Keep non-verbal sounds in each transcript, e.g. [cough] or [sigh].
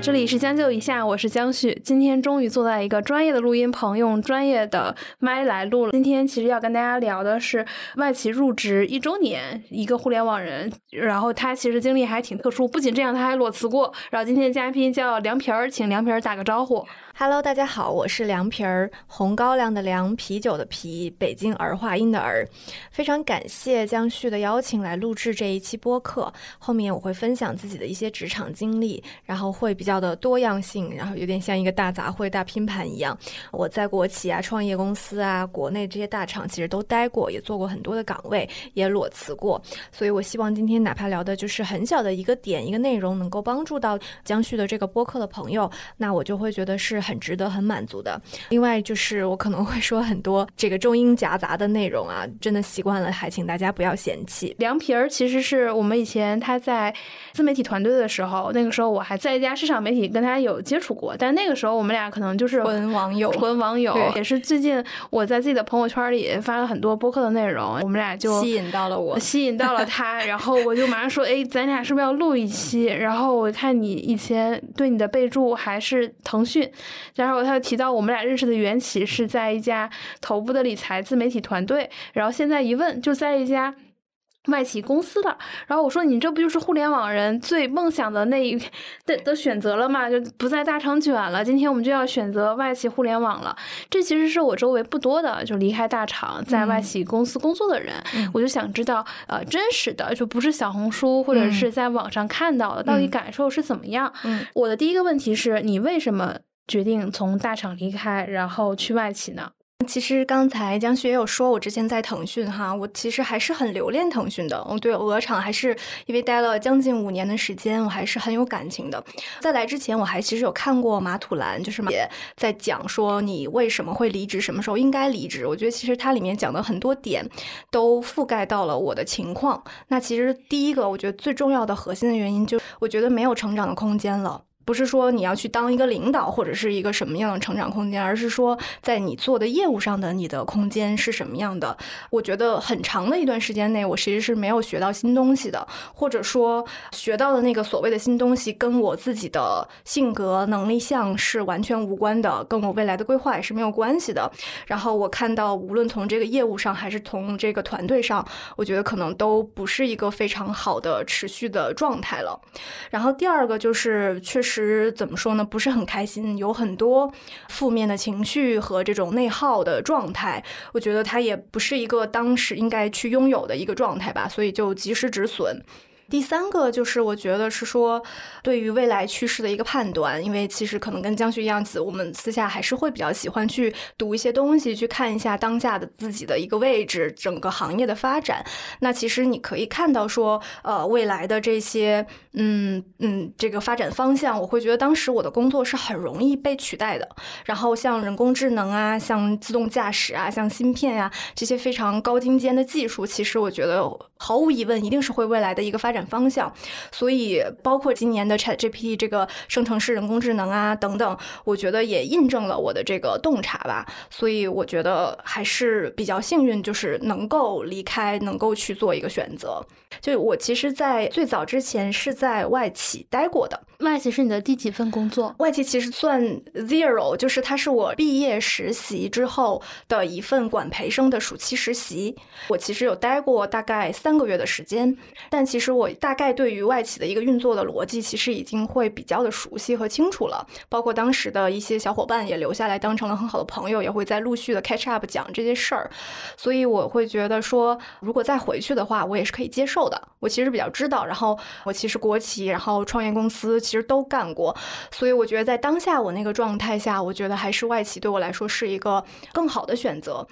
这里是将就一下，我是江旭。今天终于坐在一个专业的录音棚，用专业的麦来录了。今天其实要跟大家聊的是外企入职一周年，一个互联网人，然后他其实经历还挺特殊。不仅这样，他还裸辞过。然后今天的嘉宾叫凉皮儿，请凉皮儿打个招呼。Hello，大家好，我是凉皮儿，红高粱的凉，啤酒的啤，北京儿化音的儿。非常感谢江旭的邀请来录制这一期播客。后面我会分享自己的一些职场经历，然后会比较的多样性，然后有点像一个大杂烩、大拼盘一样。我在国企啊、创业公司啊、国内这些大厂其实都待过，也做过很多的岗位，也裸辞过。所以我希望今天哪怕聊的就是很小的一个点、一个内容，能够帮助到江旭的这个播客的朋友，那我就会觉得是。很值得、很满足的。另外，就是我可能会说很多这个中英夹杂的内容啊，真的习惯了，还请大家不要嫌弃。凉皮儿其实是我们以前他在自媒体团队的时候，那个时候我还在一家市场媒体跟他有接触过，但那个时候我们俩可能就是纯网友，纯网友。也是最近我在自己的朋友圈里发了很多播客的内容，我们俩就吸引到了我，吸引到了他，[laughs] 然后我就马上说：“哎，咱俩是不是要录一期？”然后我看你以前对你的备注还是腾讯。然后他又提到我们俩认识的缘起是在一家头部的理财自媒体团队，然后现在一问就在一家外企公司了。然后我说你这不就是互联网人最梦想的那一的的选择了吗？就不在大厂卷了。今天我们就要选择外企互联网了。这其实是我周围不多的就离开大厂在外企公司工作的人。我就想知道呃真实的就不是小红书或者是在网上看到的，到底感受是怎么样？我的第一个问题是你为什么？决定从大厂离开，然后去外企呢？其实刚才江旭也有说，我之前在腾讯哈，我其实还是很留恋腾讯的。我对鹅厂还是因为待了将近五年的时间，我还是很有感情的。在来之前，我还其实有看过马土兰，就是也在讲说你为什么会离职，什么时候应该离职。我觉得其实它里面讲的很多点都覆盖到了我的情况。那其实第一个，我觉得最重要的核心的原因，就我觉得没有成长的空间了。不是说你要去当一个领导或者是一个什么样的成长空间，而是说在你做的业务上的你的空间是什么样的。我觉得很长的一段时间内，我其实是没有学到新东西的，或者说学到的那个所谓的新东西跟我自己的性格能力项是完全无关的，跟我未来的规划也是没有关系的。然后我看到，无论从这个业务上还是从这个团队上，我觉得可能都不是一个非常好的持续的状态了。然后第二个就是确实。实怎么说呢？不是很开心，有很多负面的情绪和这种内耗的状态。我觉得他也不是一个当时应该去拥有的一个状态吧，所以就及时止损。第三个就是我觉得是说，对于未来趋势的一个判断，因为其实可能跟江旭一样子，我们私下还是会比较喜欢去读一些东西，去看一下当下的自己的一个位置，整个行业的发展。那其实你可以看到说，呃，未来的这些，嗯嗯，这个发展方向，我会觉得当时我的工作是很容易被取代的。然后像人工智能啊，像自动驾驶啊，像芯片呀这些非常高精尖的技术，其实我觉得毫无疑问一定是会未来的一个发展。展方向，所以包括今年的 Chat GPT 这个生成式人工智能啊等等，我觉得也印证了我的这个洞察吧。所以我觉得还是比较幸运，就是能够离开，能够去做一个选择。就我其实，在最早之前是在外企待过的。外企是你的第几份工作？外企其实算 zero，就是它是我毕业实习之后的一份管培生的暑期实习。我其实有待过大概三个月的时间，但其实我大概对于外企的一个运作的逻辑，其实已经会比较的熟悉和清楚了。包括当时的一些小伙伴也留下来当成了很好的朋友，也会在陆续的 catch up 讲这些事儿。所以我会觉得说，如果再回去的话，我也是可以接受的。我其实比较知道，然后我其实国企，然后创业公司。其实都干过，所以我觉得在当下我那个状态下，我觉得还是外企对我来说是一个更好的选择。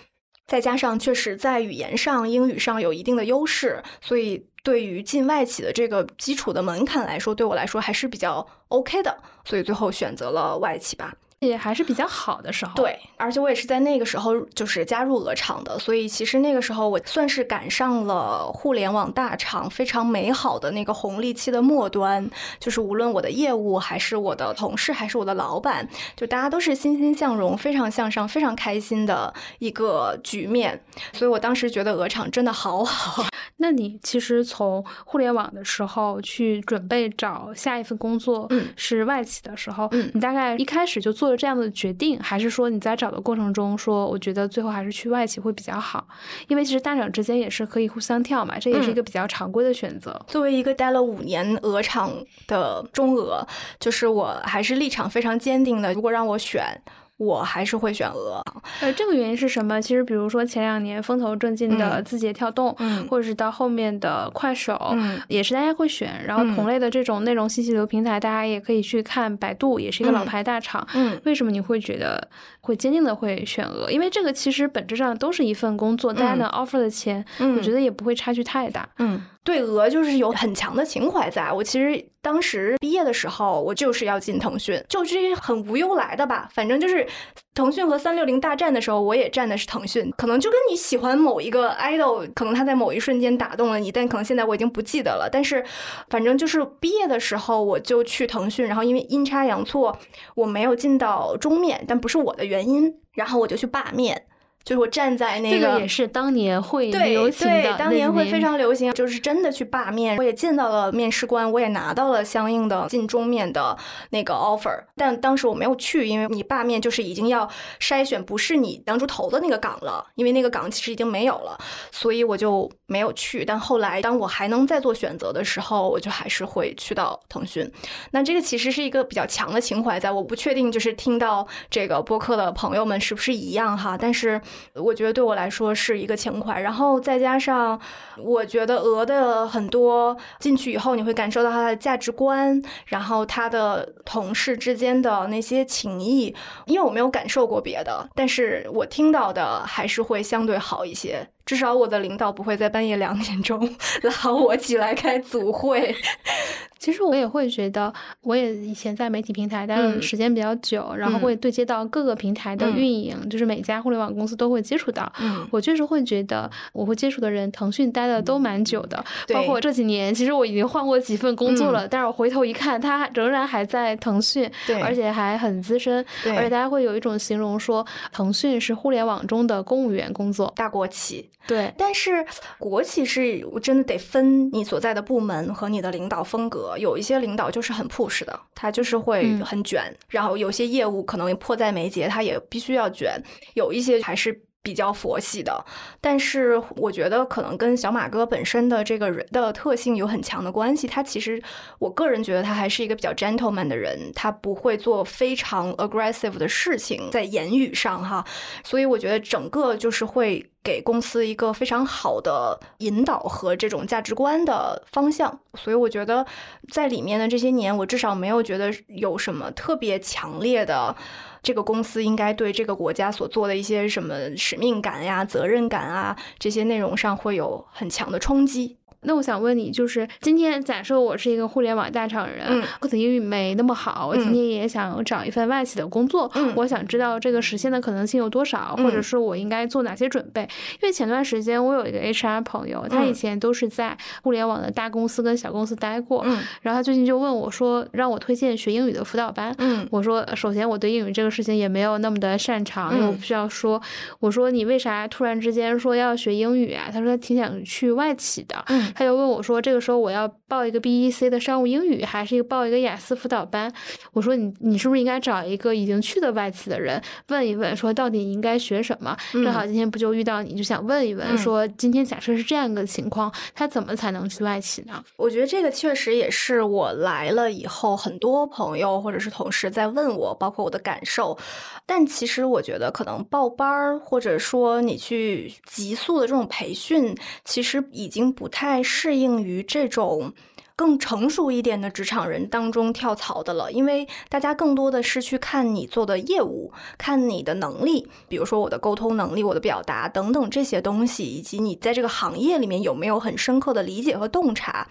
再加上确实在语言上、英语上有一定的优势，所以对于进外企的这个基础的门槛来说，对我来说还是比较 OK 的。所以最后选择了外企吧。也还是比较好的时候。对，而且我也是在那个时候就是加入鹅厂的，所以其实那个时候我算是赶上了互联网大厂非常美好的那个红利期的末端。就是无论我的业务，还是我的同事，还是我的老板，就大家都是欣欣向荣、非常向上、非常开心的一个局面。所以我当时觉得鹅厂真的好好。[laughs] 那你其实从互联网的时候去准备找下一份工作，嗯，是外企的时候，嗯，你大概一开始就做了这样的决定，还是说你在找的过程中说，我觉得最后还是去外企会比较好？因为其实大厂之间也是可以互相跳嘛，这也是一个比较常规的选择。作为一个待了五年鹅厂的中鹅，就是我还是立场非常坚定的。如果让我选。我还是会选鹅，呃，这个原因是什么？其实，比如说前两年风头正劲的字节跳动，嗯，或者是到后面的快手，嗯，也是大家会选。然后同类的这种内容信息流平台，大家也可以去看百度，也是一个老牌大厂。嗯，为什么你会觉得会坚定的会选鹅？因为这个其实本质上都是一份工作，大家能 offer 的钱，我觉得也不会差距太大。嗯。对鹅就是有很强的情怀，在我其实当时毕业的时候，我就是要进腾讯，就是很无忧来的吧。反正就是腾讯和三六零大战的时候，我也站的是腾讯。可能就跟你喜欢某一个 idol，可能他在某一瞬间打动了你，但可能现在我已经不记得了。但是反正就是毕业的时候，我就去腾讯，然后因为阴差阳错，我没有进到中面，但不是我的原因，然后我就去罢面。就是我站在那个，这个也是当年会流行的，对，当年会非常流行，就是真的去罢面。我也见到了面试官，我也拿到了相应的进中面的那个 offer，但当时我没有去，因为你罢面就是已经要筛选不是你当初投的那个岗了，因为那个岗其实已经没有了，所以我就没有去。但后来当我还能再做选择的时候，我就还是会去到腾讯。那这个其实是一个比较强的情怀，在我不确定就是听到这个播客的朋友们是不是一样哈，但是。我觉得对我来说是一个情怀，然后再加上，我觉得鹅的很多进去以后，你会感受到它的价值观，然后他的同事之间的那些情谊。因为我没有感受过别的，但是我听到的还是会相对好一些。至少我的领导不会在半夜两点钟 [laughs] 拉我起来开组会。[laughs] 其实我也会觉得，我也以前在媒体平台待的时间比较久，然后会对接到各个平台的运营，就是每家互联网公司都会接触到。我确实会觉得，我会接触的人，腾讯待的都蛮久的。包括这几年，其实我已经换过几份工作了，但是我回头一看，他仍然还在腾讯，而且还很资深。而且大家会有一种形容说，腾讯是互联网中的公务员工作，大国企。对，但是国企是我真的得分你所在的部门和你的领导风格。有一些领导就是很 push 的，他就是会很卷，然后有些业务可能迫在眉睫，他也必须要卷。有一些还是。比较佛系的，但是我觉得可能跟小马哥本身的这个人的特性有很强的关系。他其实，我个人觉得他还是一个比较 gentleman 的人，他不会做非常 aggressive 的事情在言语上哈。所以我觉得整个就是会给公司一个非常好的引导和这种价值观的方向。所以我觉得在里面的这些年，我至少没有觉得有什么特别强烈的。这个公司应该对这个国家所做的一些什么使命感呀、责任感啊这些内容上会有很强的冲击。那我想问你，就是今天假设我是一个互联网大厂人，可能英语没那么好，我今天也想找一份外企的工作，我想知道这个实现的可能性有多少，或者是我应该做哪些准备？因为前段时间我有一个 HR 朋友，他以前都是在互联网的大公司跟小公司待过，然后他最近就问我说，让我推荐学英语的辅导班。我说，首先我对英语这个事情也没有那么的擅长，因为我不需要说。我说你为啥突然之间说要学英语啊？他说他挺想去外企的。他就问我说：“这个时候我要报一个 B E C 的商务英语，还是报一个雅思辅导班？”我说：“你你是不是应该找一个已经去的外企的人问一问，说到底应该学什么？正好今天不就遇到你，就想问一问，说今天假设是这样一个情况，他怎么才能去外企呢？”我觉得这个确实也是我来了以后，很多朋友或者是同事在问我，包括我的感受。但其实我觉得，可能报班儿，或者说你去急速的这种培训，其实已经不太适应于这种更成熟一点的职场人当中跳槽的了，因为大家更多的是去看你做的业务，看你的能力，比如说我的沟通能力、我的表达等等这些东西，以及你在这个行业里面有没有很深刻的理解和洞察，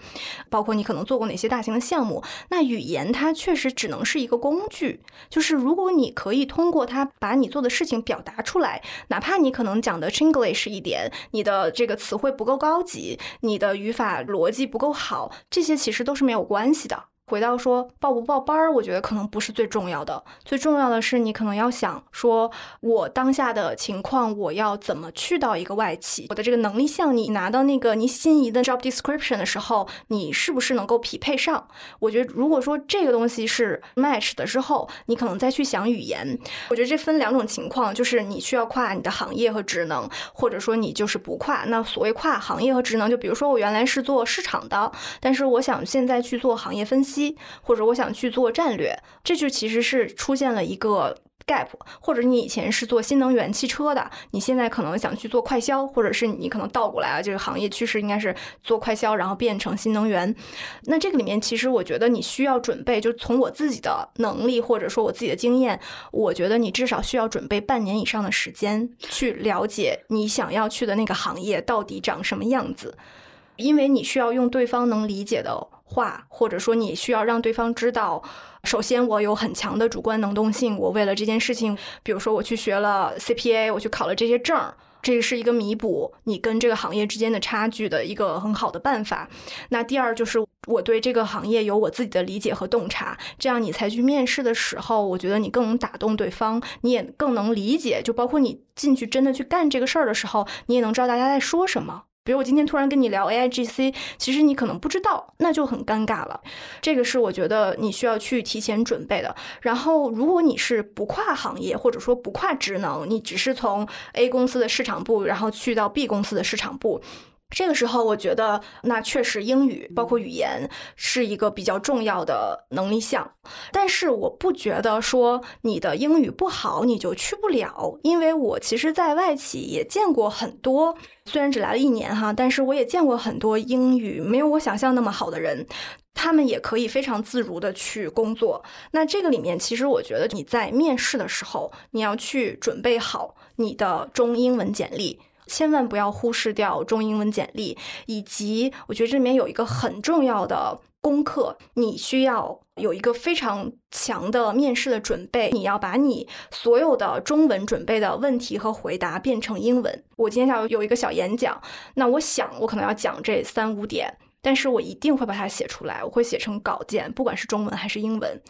包括你可能做过哪些大型的项目。那语言它确实只能是一个工具，就是如果你可以通过它把你做的事情表达出来，哪怕你可能讲的 Chinglish 一点，你的这个词汇不够高级，你的语法逻辑不够好，这些其实都是没有关系的。回到说报不报班儿，我觉得可能不是最重要的，最重要的是你可能要想说，我当下的情况，我要怎么去到一个外企，我的这个能力项，你拿到那个你心仪的 job description 的时候，你是不是能够匹配上？我觉得如果说这个东西是 match 的之后，你可能再去想语言。我觉得这分两种情况，就是你需要跨你的行业和职能，或者说你就是不跨。那所谓跨行业和职能，就比如说我原来是做市场的，但是我想现在去做行业分析。机或者我想去做战略，这就其实是出现了一个 gap。或者你以前是做新能源汽车的，你现在可能想去做快销，或者是你可能倒过来啊，这个行业趋势应该是做快销，然后变成新能源。那这个里面其实我觉得你需要准备，就从我自己的能力或者说我自己的经验，我觉得你至少需要准备半年以上的时间去了解你想要去的那个行业到底长什么样子，因为你需要用对方能理解的。话，或者说你需要让对方知道，首先我有很强的主观能动性，我为了这件事情，比如说我去学了 CPA，我去考了这些证儿，这是一个弥补你跟这个行业之间的差距的一个很好的办法。那第二就是我对这个行业有我自己的理解和洞察，这样你才去面试的时候，我觉得你更能打动对方，你也更能理解，就包括你进去真的去干这个事儿的时候，你也能知道大家在说什么。比如我今天突然跟你聊 A I G C，其实你可能不知道，那就很尴尬了。这个是我觉得你需要去提前准备的。然后，如果你是不跨行业或者说不跨职能，你只是从 A 公司的市场部，然后去到 B 公司的市场部。这个时候，我觉得那确实英语包括语言是一个比较重要的能力项，但是我不觉得说你的英语不好你就去不了，因为我其实，在外企也见过很多，虽然只来了一年哈，但是我也见过很多英语没有我想象那么好的人，他们也可以非常自如的去工作。那这个里面，其实我觉得你在面试的时候，你要去准备好你的中英文简历。千万不要忽视掉中英文简历，以及我觉得这里面有一个很重要的功课，你需要有一个非常强的面试的准备。你要把你所有的中文准备的问题和回答变成英文。我今天下午有一个小演讲，那我想我可能要讲这三五点，但是我一定会把它写出来，我会写成稿件，不管是中文还是英文。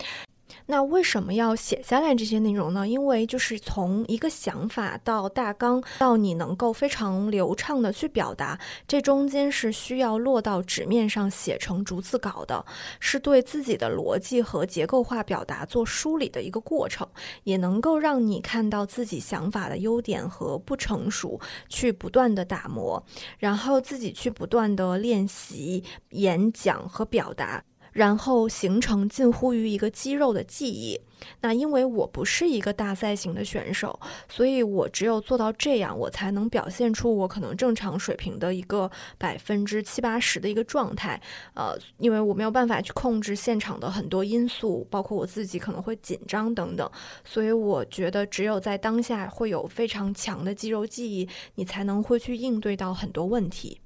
那为什么要写下来这些内容呢？因为就是从一个想法到大纲，到你能够非常流畅的去表达，这中间是需要落到纸面上写成逐字稿的，是对自己的逻辑和结构化表达做梳理的一个过程，也能够让你看到自己想法的优点和不成熟，去不断的打磨，然后自己去不断的练习演讲和表达。然后形成近乎于一个肌肉的记忆。那因为我不是一个大赛型的选手，所以我只有做到这样，我才能表现出我可能正常水平的一个百分之七八十的一个状态。呃，因为我没有办法去控制现场的很多因素，包括我自己可能会紧张等等，所以我觉得只有在当下会有非常强的肌肉记忆，你才能会去应对到很多问题。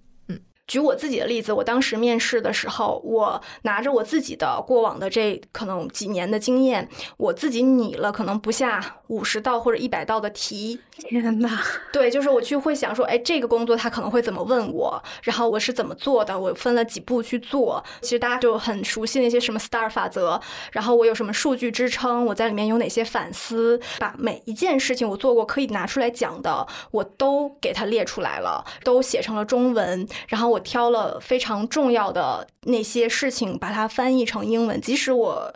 举我自己的例子，我当时面试的时候，我拿着我自己的过往的这可能几年的经验，我自己拟了可能不下五十道或者一百道的题。[laughs] 天呐，对，就是我去会想说，哎，这个工作他可能会怎么问我，然后我是怎么做的，我分了几步去做。其实大家就很熟悉那些什么 STAR 法则，然后我有什么数据支撑，我在里面有哪些反思，把每一件事情我做过可以拿出来讲的，我都给它列出来了，都写成了中文，然后我。挑了非常重要的那些事情，把它翻译成英文。即使我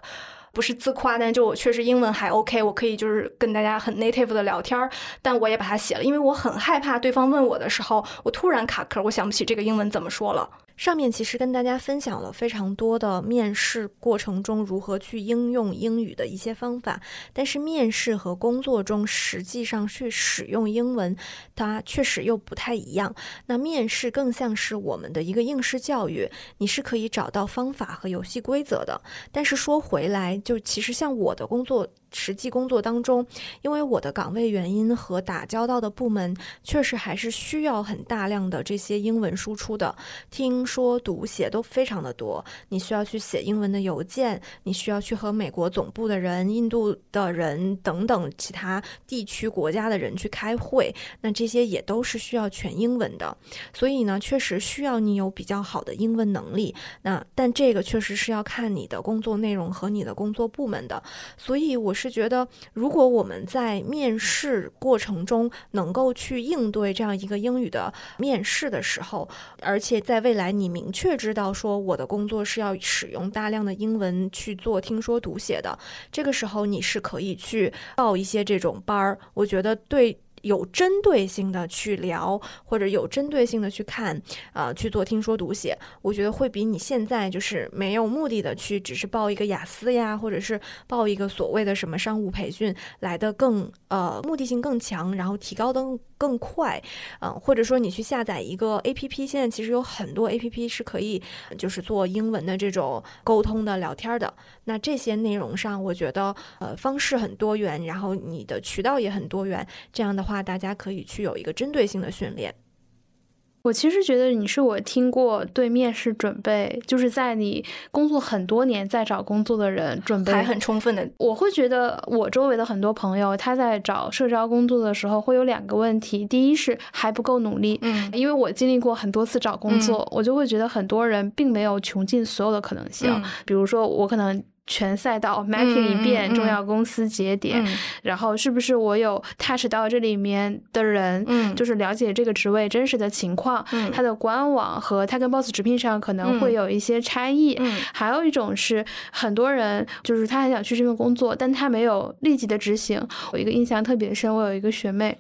不是自夸，但就我确实英文还 OK，我可以就是跟大家很 native 的聊天。但我也把它写了，因为我很害怕对方问我的时候，我突然卡壳，我想不起这个英文怎么说了。上面其实跟大家分享了非常多的面试过程中如何去应用英语的一些方法，但是面试和工作中实际上去使用英文，它确实又不太一样。那面试更像是我们的一个应试教育，你是可以找到方法和游戏规则的。但是说回来，就其实像我的工作。实际工作当中，因为我的岗位原因和打交道的部门，确实还是需要很大量的这些英文输出的，听说读写都非常的多。你需要去写英文的邮件，你需要去和美国总部的人、印度的人等等其他地区国家的人去开会，那这些也都是需要全英文的。所以呢，确实需要你有比较好的英文能力。那但这个确实是要看你的工作内容和你的工作部门的。所以我是。是觉得，如果我们在面试过程中能够去应对这样一个英语的面试的时候，而且在未来你明确知道说我的工作是要使用大量的英文去做听说读写的，这个时候你是可以去报一些这种班儿。我觉得对。有针对性的去聊，或者有针对性的去看，呃，去做听说读写，我觉得会比你现在就是没有目的的去只是报一个雅思呀，或者是报一个所谓的什么商务培训来的更呃目的性更强，然后提高的更快，嗯，或者说你去下载一个 A P P，现在其实有很多 A P P 是可以就是做英文的这种沟通的聊天的，那这些内容上，我觉得呃方式很多元，然后你的渠道也很多元，这样的话。大家可以去有一个针对性的训练。我其实觉得你是我听过对面试准备，就是在你工作很多年在找工作的人准备还很充分的。我会觉得我周围的很多朋友他在找社招工作的时候会有两个问题，第一是还不够努力，嗯，因为我经历过很多次找工作，我就会觉得很多人并没有穷尽所有的可能性，比如说我可能。全赛道 mapping 一遍重要公司节点，然后是不是我有 touch 到这里面的人，就是了解这个职位真实的情况，它的官网和它跟 boss 直聘上可能会有一些差异。还有一种是很多人就是他很想去这份工作，但他没有立即的执行。我一个印象特别深，我有一个学妹。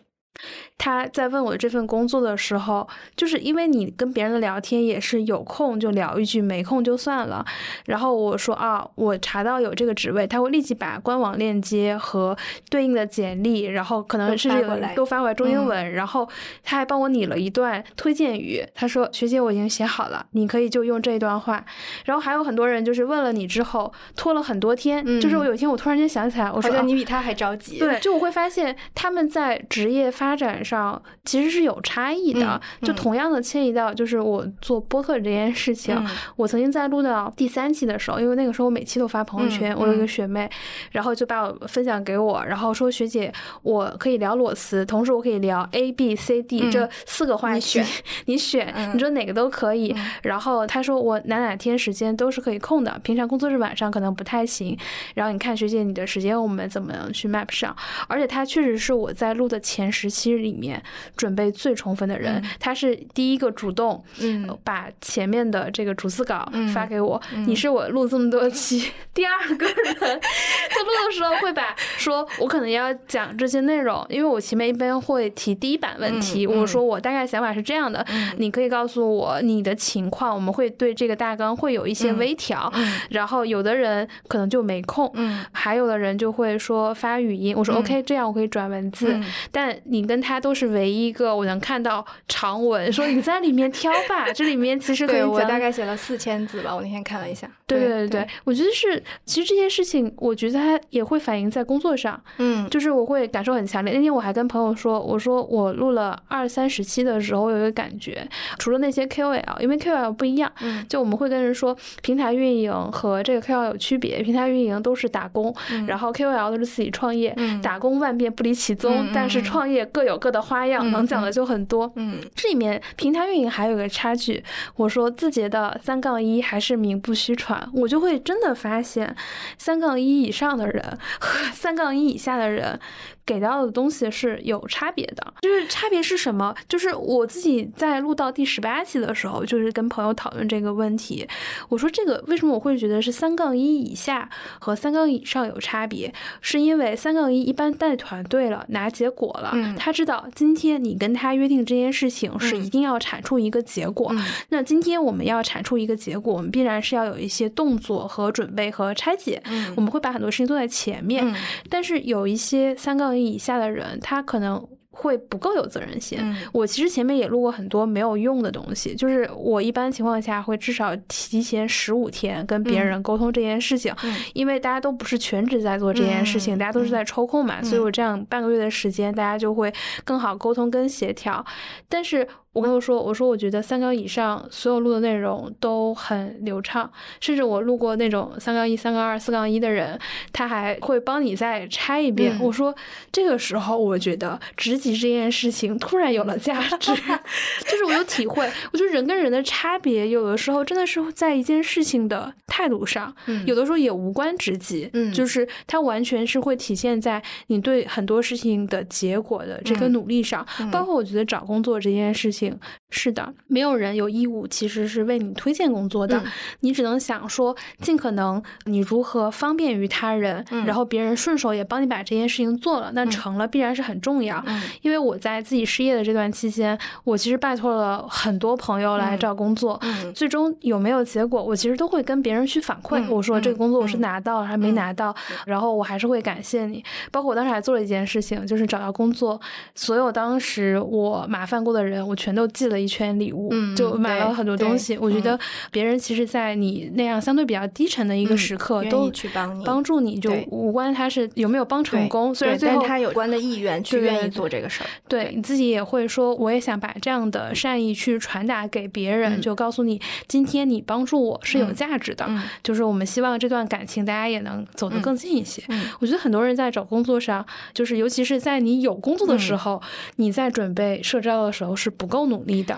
他在问我这份工作的时候，就是因为你跟别人的聊天也是有空就聊一句，没空就算了。然后我说啊，我查到有这个职位，他会立即把官网链接和对应的简历，然后可能是这个都发过来中英文，然后他还帮我拟了一段推荐语。他说：“学姐，我已经写好了，你可以就用这一段话。”然后还有很多人就是问了你之后拖了很多天，就是我有一天我突然间想起来，我说你比他还着急。对，就我会发现他们在职业发展上其实是有差异的，就同样的迁移到就是我做播客这件事情，我曾经在录到第三期的时候，因为那个时候我每期都发朋友圈，我有一个学妹，然后就把我分享给我，然后说学姐，我可以聊裸辞，同时我可以聊 A B C D 这四个话题，你选，[laughs] 你说哪个都可以。然后她说我哪哪天时间都是可以空的，平常工作日晚上可能不太行。然后你看学姐你的时间我们怎么去 map 上？而且她确实是我在录的前十期里。里面准备最充分的人，他是第一个主动，嗯，把前面的这个逐字稿发给我。你是我录这么多期第二个人，在录的时候会把 [laughs] 说，我可能要讲这些内容，因为我前面一般会提第一版问题，我说我大概想法是这样的，你可以告诉我你的情况，我们会对这个大纲会有一些微调。然后有的人可能就没空，嗯，还有的人就会说发语音，我说 OK，这样我可以转文字，但你跟他。都是唯一一个我能看到长文，说你在里面挑吧。这里面其实可以我大概写了四千字吧，我那天看了一下。对对对对，我觉得是，其实这件事情，我觉得它也会反映在工作上。嗯，就是我会感受很强烈。那天我还跟朋友说，我说我录了二三十期的时候，我有一个感觉，除了那些 KOL，因为 KOL 不一样，嗯，就我们会跟人说，平台运营和这个 KOL 有区别，平台运营都是打工，然后 KOL 都是自己创业，打工万变不离其宗，但是创业各有各。的花样能讲的就很多，嗯，这里面平台运营还有个差距。我说字节的三杠一还是名不虚传，我就会真的发现三杠一以上的人和三杠一以下的人给到的东西是有差别的。就是差别是什么？就是我自己在录到第十八期的时候，就是跟朋友讨论这个问题。我说这个为什么我会觉得是三杠一以下和三杠以上有差别？是因为三杠一一般带团队了，拿结果了，他知道今天你跟他约定这件事情是一定要产出一个结果。那今天我们要产出一个结果，我们必然是要有一些动作和准备和拆解。我们会把很多事情做在前面，但是有一些三杠一以下的人，他可能。会不够有责任心。我其实前面也录过很多没有用的东西，就是我一般情况下会至少提前十五天跟别人沟通这件事情，因为大家都不是全职在做这件事情，大家都是在抽空嘛，所以我这样半个月的时间，大家就会更好沟通跟协调。但是。我跟我说，我说我觉得三杠以上所有录的内容都很流畅，甚至我录过那种三杠一、三杠二、四杠一的人，他还会帮你再拆一遍。我说这个时候，我觉得职级这件事情突然有了价值，[laughs] 就是我有体会。我觉得人跟人的差别，有的时候真的是在一件事情的态度上，有的时候也无关职级，就是它完全是会体现在你对很多事情的结果的这个努力上，包括我觉得找工作这件事情。too. 是的，没有人有义务其实是为你推荐工作的，你只能想说尽可能你如何方便于他人，然后别人顺手也帮你把这件事情做了，那成了必然是很重要。因为我在自己失业的这段期间，我其实拜托了很多朋友来找工作，最终有没有结果，我其实都会跟别人去反馈，我说这个工作我是拿到了还没拿到，然后我还是会感谢你。包括我当时还做了一件事情，就是找到工作，所有当时我麻烦过的人，我全。都记了一圈礼物，就买了很多东西。我觉得别人其实，在你那样相对比较低沉的一个时刻，都去帮你帮助你，就无关他是有没有帮成功，虽然最后他有关的意愿去愿意做这个事儿。对你自己也会说，我也想把这样的善意去传达给别人，就告诉你，今天你帮助我是有价值的。就是我们希望这段感情大家也能走得更近一些。我觉得很多人在找工作上，就是尤其是在你有工作的时候，你在准备社招的时候是不够。努力的，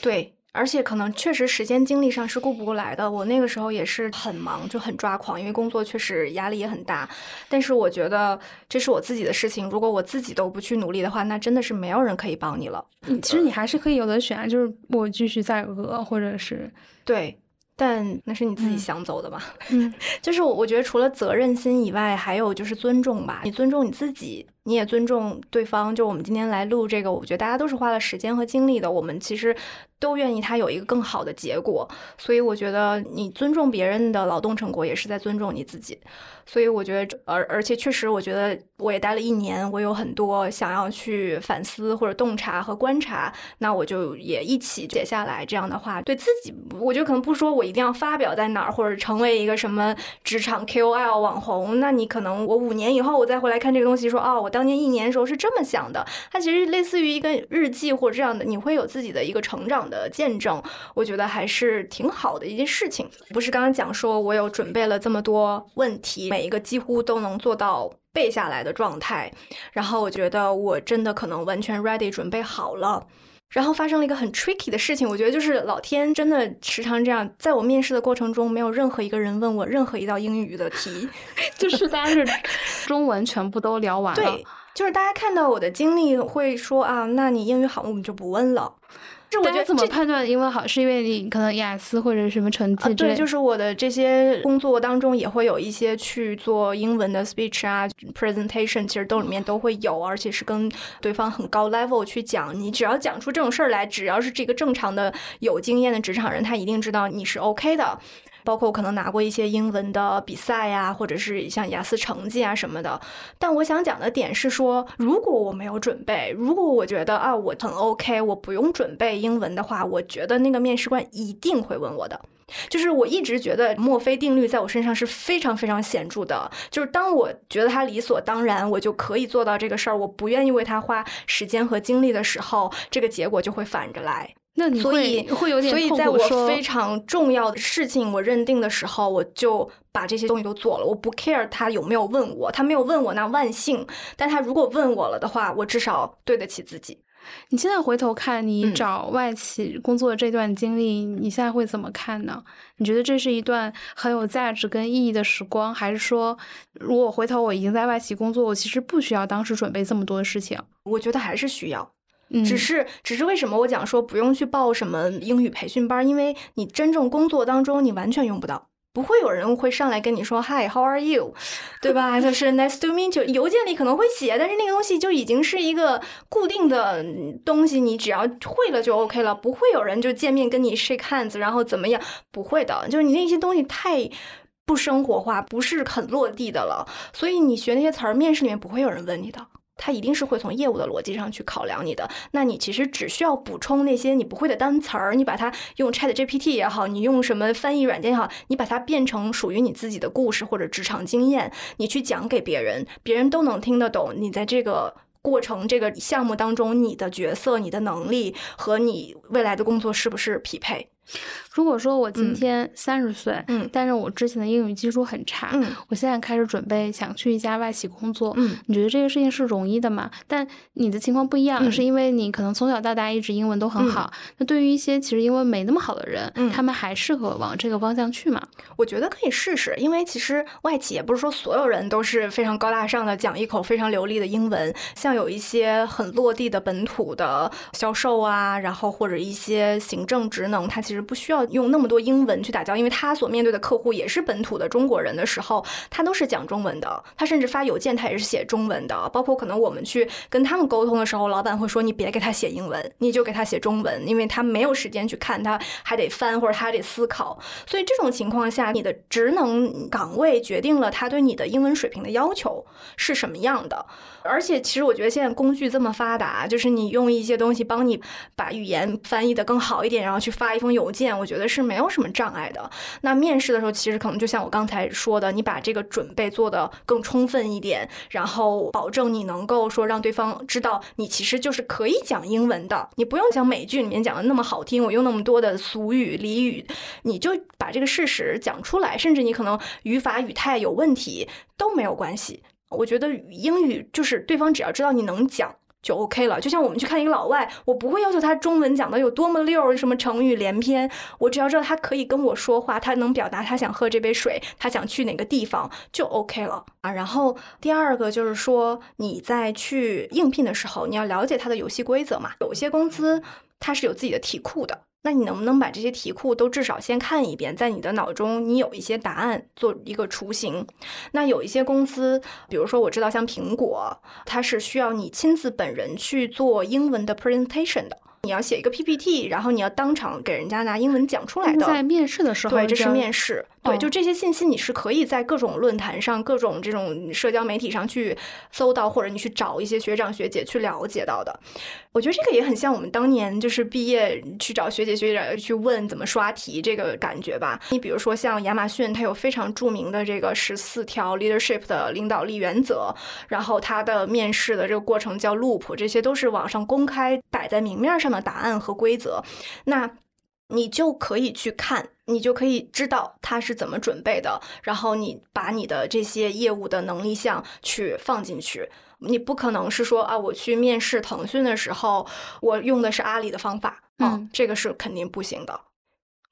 对，而且可能确实时间精力上是顾不过来的。我那个时候也是很忙，就很抓狂，因为工作确实压力也很大。但是我觉得这是我自己的事情，如果我自己都不去努力的话，那真的是没有人可以帮你了。你其实你还是可以有的选，就是我继续再讹，或者是对。但那是你自己想走的嘛？嗯，[laughs] 就是我我觉得除了责任心以外，还有就是尊重吧。你尊重你自己，你也尊重对方。就我们今天来录这个，我觉得大家都是花了时间和精力的。我们其实都愿意他有一个更好的结果，所以我觉得你尊重别人的劳动成果，也是在尊重你自己。所以我觉得，而而且确实，我觉得我也待了一年，我有很多想要去反思或者洞察和观察，那我就也一起写下来。这样的话，对自己，我觉得可能不说我一定要发表在哪儿，或者成为一个什么职场 KOL 网红。那你可能我五年以后我再回来看这个东西，说哦，我当年一年的时候是这么想的。它其实类似于一个日记或者这样的，你会有自己的一个成长的见证。我觉得还是挺好的一件事情。不是刚刚讲说我有准备了这么多问题。每一个几乎都能做到背下来的状态，然后我觉得我真的可能完全 ready 准备好了，然后发生了一个很 tricky 的事情，我觉得就是老天真的时常这样，在我面试的过程中，没有任何一个人问我任何一道英语的题，[laughs] 就是大家是中文全部都聊完了，对，就是大家看到我的经历会说啊，那你英语好，我们就不问了。大家怎么判断英文好？是因为你可能雅思或者什么成绩？对，就是我的这些工作当中也会有一些去做英文的 speech 啊，presentation，其实都里面都会有，而且是跟对方很高 level 去讲。你只要讲出这种事儿来，只要是这个正常的有经验的职场人，他一定知道你是 OK 的。包括我可能拿过一些英文的比赛呀，或者是像雅思成绩啊什么的。但我想讲的点是说，如果我没有准备，如果我觉得啊我很 OK，我不用准备英文的话，我觉得那个面试官一定会问我的。就是我一直觉得墨菲定律在我身上是非常非常显著的。就是当我觉得他理所当然，我就可以做到这个事儿，我不愿意为他花时间和精力的时候，这个结果就会反着来。那你会会有点所以在我非常重要的事情我认定的时候，我就把这些东西都做了。我不 care 他有没有问我，他没有问我那万幸。但他如果问我了的话，我至少对得起自己。你现在回头看你嗯找外企工作的这段经历，你现在会怎么看呢？你觉得这是一段很有价值跟意义的时光，还是说，如果回头我已经在外企工作，我其实不需要当时准备这么多的事情？我觉得还是需要。嗯，只是，只是为什么我讲说不用去报什么英语培训班？因为你真正工作当中，你完全用不到，不会有人会上来跟你说 “Hi，How are you”，[laughs] 对吧？就是 “Nice to meet you”。邮件里可能会写，但是那个东西就已经是一个固定的东西，你只要会了就 OK 了，不会有人就见面跟你 shake hands，然后怎么样？不会的，就是你那些东西太。不生活化，不是很落地的了，所以你学那些词儿，面试里面不会有人问你的。他一定是会从业务的逻辑上去考量你的。那你其实只需要补充那些你不会的单词儿，你把它用 Chat GPT 也好，你用什么翻译软件也好，你把它变成属于你自己的故事或者职场经验，你去讲给别人，别人都能听得懂。你在这个过程、这个项目当中，你的角色、你的能力和你未来的工作是不是匹配？如果说我今嗯天三十岁，嗯但是我之前的英语基础很差，嗯我现在开始准备想去一家外企工作，嗯你觉得这个事情是容易的吗？但你的情况不一样，嗯是因为你可能从小到大一直英文都很好。那对于一些其实英文没那么好的人，嗯他们还适合往这个方向去吗？我觉得可以试试，因为其实外企也不是说所有人都是非常高大上的，讲一口非常流利的英文。像有一些很落地的本土的销售啊，然后或者一些行政职能，他其实不需要用那么多英文去打交道，因为他所面对的客户也是本土的中国人的时候，他都是讲中文的，他甚至发邮件他也是写中文的。包括可能我们去跟他们沟通的时候，老板会说你别给他写英文，你就给他写中文，因为他没有时间去看，他还得翻或者他得思考。所以这种情况下，你的职能岗位决定了他对你的英文水平的要求是什么样的。而且，其实我觉得现在工具这么发达，就是你用一些东西帮你把语言翻译的更好一点，然后去发一封邮件，我觉得是没有什么障碍的。那面试的时候，其实可能就像我刚才说的，你把这个准备做得更充分一点，然后保证你能够说让对方知道你其实就是可以讲英文的，你不用像美剧里面讲的那么好听，我用那么多的俗语俚语，你就把这个事实讲出来，甚至你可能语法语态有问题都没有关系。我觉得英语就是对方只要知道你能讲。就 OK 了，就像我们去看一个老外，我不会要求他中文讲的有多么溜，什么成语连篇，我只要知道他可以跟我说话，他能表达他想喝这杯水，他想去哪个地方就 OK 了啊。然后第二个就是说，你在去应聘的时候，你要了解他的游戏规则嘛。有些公司它是有自己的题库的，那你能不能把这些题库都至少先看一遍，在你的脑中你有一些答案做一个雏形？那有一些公司，比如说我知道像苹果，它是需要你亲自本人去做英文的 presentation 的。你要写一个 PPT，然后你要当场给人家拿英文讲出来的。在面试的时候，对，这是面试。对，哦就这些信息你是可以在各种论坛上、各种这种社交媒体上去搜到，或者你去找一些学长学姐去了解到的。我觉得这个也很像我们当年就是毕业去找学姐学长去问怎么刷题这个感觉吧。你比如说像亚马逊，它有非常著名的这个十四条 leadership 的领导力原则，然后它的面试的这个过程叫 loop，这些都是网上公开摆在明面上的答案和规则。那你就可以去看，你就可以知道他是怎么准备的，然后你把你的这些业务的能力项去放进去。你不可能是说啊，我去面试腾讯的时候，我用的是阿里的方法啊，嗯这个是肯定不行的。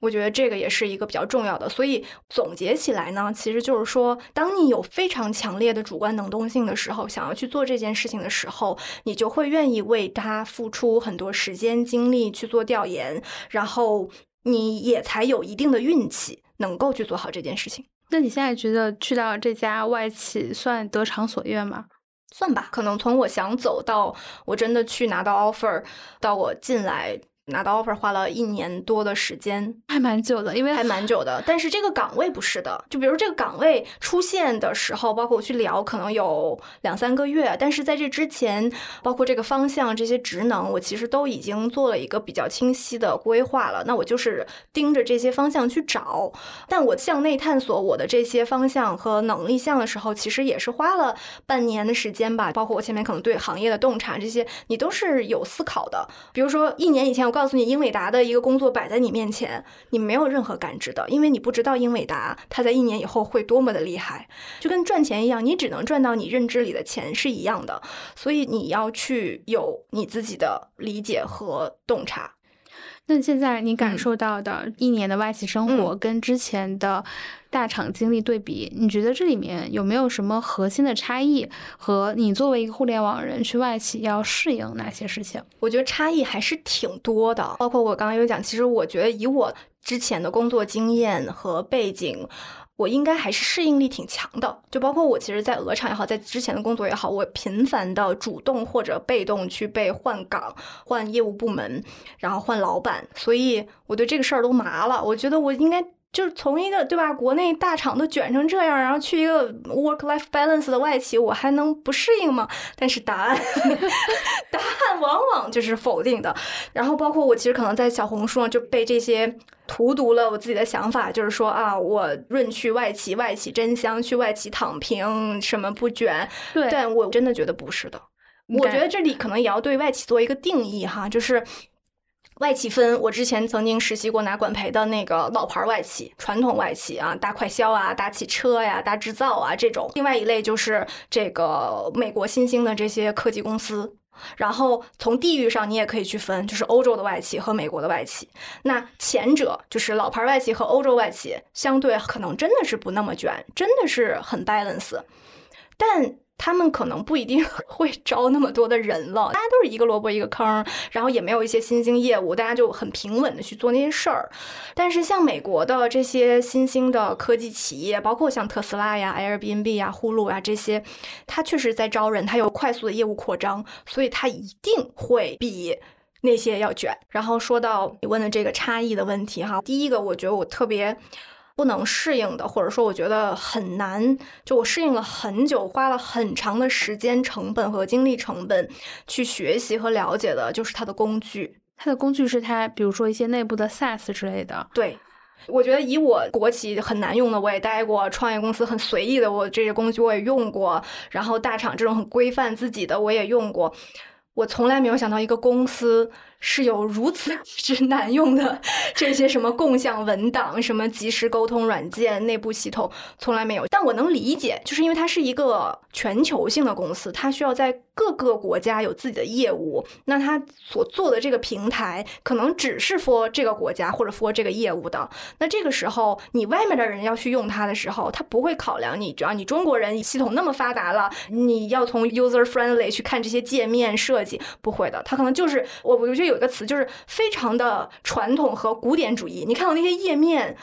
我觉得这个也是一个比较重要的，所以总结起来呢，其实就是说，当你有非常强烈的主观能动性的时候，想要去做这件事情的时候，你就会愿意为他付出很多时间精力去做调研，然后你也才有一定的运气能够去做好这件事情。那你现在觉得去到这家外企算得偿所愿吗？算吧，可能从我想走到我真的去拿到 offer，到我进来拿到 offer 花了一年多的时间，还蛮久的，因为还蛮久的。但是这个岗位不是的，就比如这个岗位出现的时候，包括我去聊，可能有两三个月。但是在这之前，包括这个方向、这些职能，我其实都已经做了一个比较清晰的规划了。那我就是盯着这些方向去找。但我向内探索我的这些方向和能力项的时候，其实也是花了半年的时间吧。包括我前面可能对行业的洞察这些，你都是有思考的。比如说一年以前。我告诉你英伟达的一个工作摆在你面前，你没有任何感知的，因为你不知道英伟达它在一年以后会多么的厉害，就跟赚钱一样，你只能赚到你认知里的钱是一样的，所以你要去有你自己的理解和洞察。那现在你感受到的一年的外企生活跟之前的大厂经历对比，你觉得这里面有没有什么核心的差异？和你作为一个互联网人去外企要适应哪些事情？我觉得差异还是挺多的，包括我刚刚有讲，其实我觉得以我之前的工作经验和背景。我应该还是适应力挺强的，就包括我其实，在鹅厂也好，在之前的工作也好，我频繁的主动或者被动去被换岗、换业务部门，然后换老板，所以我对这个事儿都麻了。我觉得我应该。就是从一个对吧，国内大厂都卷成这样，然后去一个 work life balance 的外企，我还能不适应吗？但是答案，[laughs] 答案往往就是否定的。然后包括我其实可能在小红书上就被这些荼毒了我自己的想法，就是说啊，我润去外企，外企真香，去外企躺平，什么不卷。对，但我真的觉得不是的。我觉得这里可能也要对外企做一个定义哈，就是。外企分，我之前曾经实习过拿管培的那个老牌外企、传统外企啊，大快销啊、大汽车呀、大制造啊这种。另外一类就是这个美国新兴的这些科技公司。然后从地域上，你也可以去分，就是欧洲的外企和美国的外企。那前者就是老牌外企和欧洲外企，相对可能真的是不那么卷，真的是很 balance，但。他们可能不一定 [laughs] 会招那么多的人了，大家都是一个萝卜一个坑，然后也没有一些新兴业务，大家就很平稳的去做那些事儿。但是像美国的这些新兴的科技企业，包括像特斯拉呀、Airbnb 呀、呼噜呀这些，它确实在招人，它有快速的业务扩张，所以它一定会比那些要卷。然后说到你问的这个差异的问题哈，第一个我觉得我特别。不能适应的，或者说我觉得很难，就我适应了很久，花了很长的时间成本和精力成本去学习和了解的，就是它的工具。它的工具是它，比如说一些内部的 SaaS 之类的。对，我觉得以我国企很难用的我也待过，创业公司很随意的我这些工具我也用过，然后大厂这种很规范自己的我也用过，我从来没有想到一个公司。是有如此 [laughs] 之难用的这些什么共享文档、什么即时沟通软件、内部系统，从来没有。但我能理解，就是因为它是一个全球性的公司，它需要在各个国家有自己的业务。那它所做的这个平台，可能只是 for 这个国家或者 for 这个业务的。那这个时候，你外面的人要去用它的时候，他不会考量你，只要你中国人系统那么发达了，你要从 user friendly 去看这些界面设计，不会的。他可能就是我，我觉得。有一个词就是非常的传统和古典主义，你看到那些页面，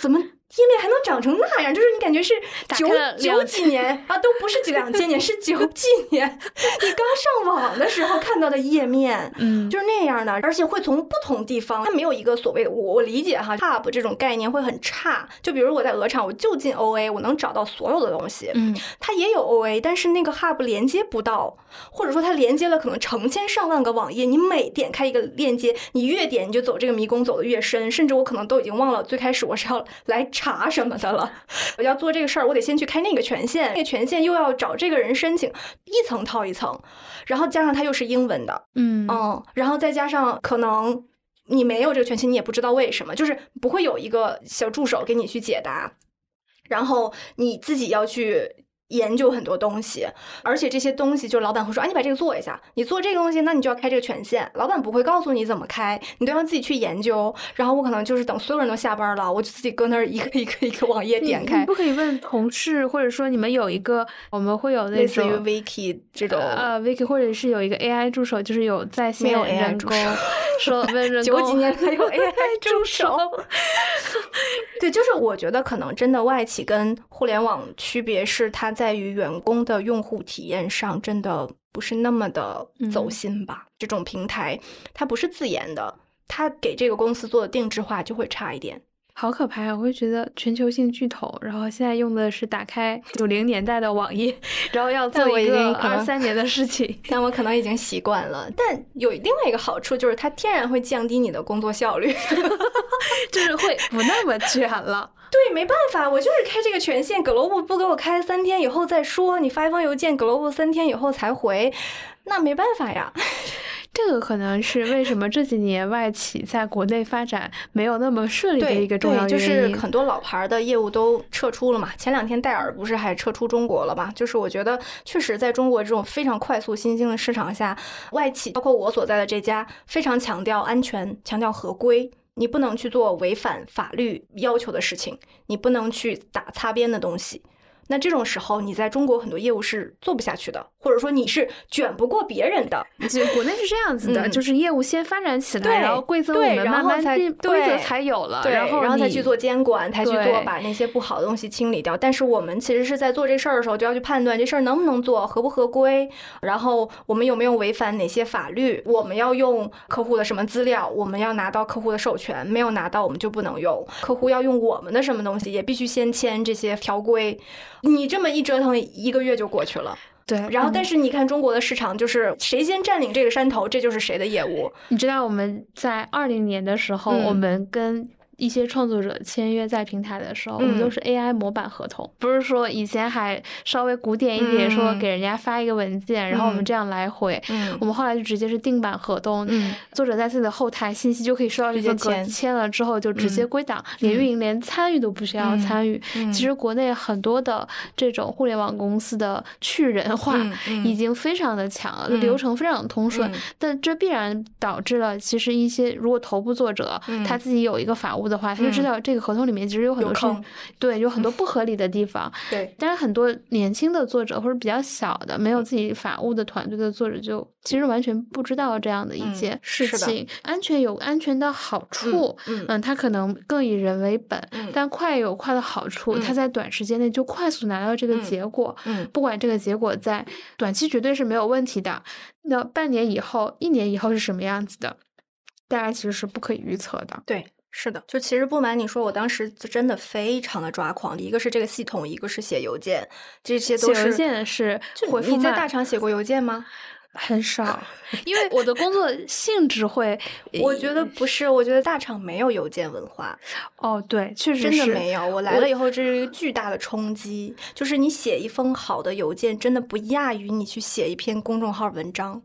怎么？页面还能长成那样，就是你感觉是九九几年啊，都不是几两千年，是九 [laughs] 几年。你刚上网的时候看到的页面，嗯，就是那样的，而且会从不同地方，它没有一个所谓我我理解哈，hub 这种概念会很差。就比如我在鹅厂，我就进 OA，我能找到所有的东西，嗯，它也有 OA，但是那个 hub 连接不到，或者说它连接了可能成千上万个网页，你每点开一个链接，你越点你就走这个迷宫走的越深，甚至我可能都已经忘了最开始我是要来。查什么的了？我要做这个事儿，我得先去开那个权限，那个权限又要找这个人申请，一层套一层，然后加上它又是英文的，嗯嗯，然后再加上可能你没有这个权限，你也不知道为什么，就是不会有一个小助手给你去解答，然后你自己要去。研究很多东西，而且这些东西就是老板会说：“啊，你把这个做一下，你做这个东西，那你就要开这个权限。”老板不会告诉你怎么开，你都要自己去研究。然后我可能就是等所有人都下班了，我就自己搁那儿一个一个一个网页点开。你不可以问同事，或者说你们有一个，我们会有类似于 Wiki 这种呃 Wiki，或者是有一个 AI 助手，就是有在线人工说 [laughs] 问人工。九几年才有 [laughs] AI [laughs] 助手。对，就是我觉得可能真的外企跟互联网区别是它在。在于员工的用户体验上，真的不是那么的走心吧？这种平台它不是自研的，它给这个公司做的定制化就会差一点。好可怕啊！我会觉得全球性巨头，然后现在用的是打开九零年代的网页，然后要做一个二三年的事情。[laughs] 但我可能已经习惯了。但有另外一个好处就是，它天然会降低你的工作效率，[laughs] 就是会不那么卷了。对，没办法，我就是开这个权限，Globe 不给我开，三天以后再说。你发一封邮件，Globe 三天以后才回，那没办法呀。[laughs] 这个可能是为什么这几年外企在国内发展没有那么顺利的一个重要原因。就是很多老牌的业务都撤出了嘛。前两天戴尔不是还撤出中国了嘛？就是我觉得确实在中国这种非常快速新兴的市场下，外企包括我所在的这家，非常强调安全，强调合规。你不能去做违反法律要求的事情，你不能去打擦边的东西。那这种时候，你在中国很多业务是做不下去的，或者说你是卷不过别人的。就国内是这样子的，就是业务先发展起来，然后规则我们慢慢规则才有了，然后然后再去做监管，才去做把那些不好的东西清理掉。但是我们其实是在做这事儿的时候，就要去判断这事儿能不能做，合不合规，然后我们有没有违反哪些法律，我们要用客户的什么资料，我们要拿到客户的授权，没有拿到我们就不能用。客户要用我们的什么东西，也必须先签这些条规。你这么一折腾，一个月就过去了。对，然后但是你看中国的市场，就是谁先占领这个山头，这就是谁的业务。你知道我们在二零年的时候，我们跟。一些创作者签约在平台的时候，我们都是 AI 模板合同，不是说以前还稍微古典一点，说给人家发一个文件，然后我们这样来回。我们后来就直接是定版合同，作者在自己的后台信息就可以收到这个格，签了之后就直接归档，连运营连参与都不需要参与。其实国内很多的这种互联网公司的去人化已经非常的强了，流程非常通。顺，但这必然导致了其实一些如果头部作者他自己有一个法务。的话，他就知道这个合同里面其实有很多是，对，有很多不合理的地方。[laughs] 对，但是很多年轻的作者或者比较小的、没有自己法务的团队的作者，就其实完全不知道这样的一件事情。安全有安全的好处，嗯，他可能更以人为本，但快有快的好处，他在短时间内就快速拿到这个结果。嗯，不管这个结果在短期绝对是没有问题的，那半年以后、一年以后是什么样子的，大家其实是不可以预测的。对。是的，就其实不瞒你说，我当时真的非常的抓狂。一个是这个系统，一个是写邮件，这些都是。写邮件是回复你在大厂写过邮件吗？很少，[laughs] 因为我的工作性质会。[laughs] 我觉得不是，我觉得大厂没有邮件文化。哦，对，确实真的没有。我来了以后，这是一个巨大的冲击。就是你写一封好的邮件，真的不亚于你去写一篇公众号文章。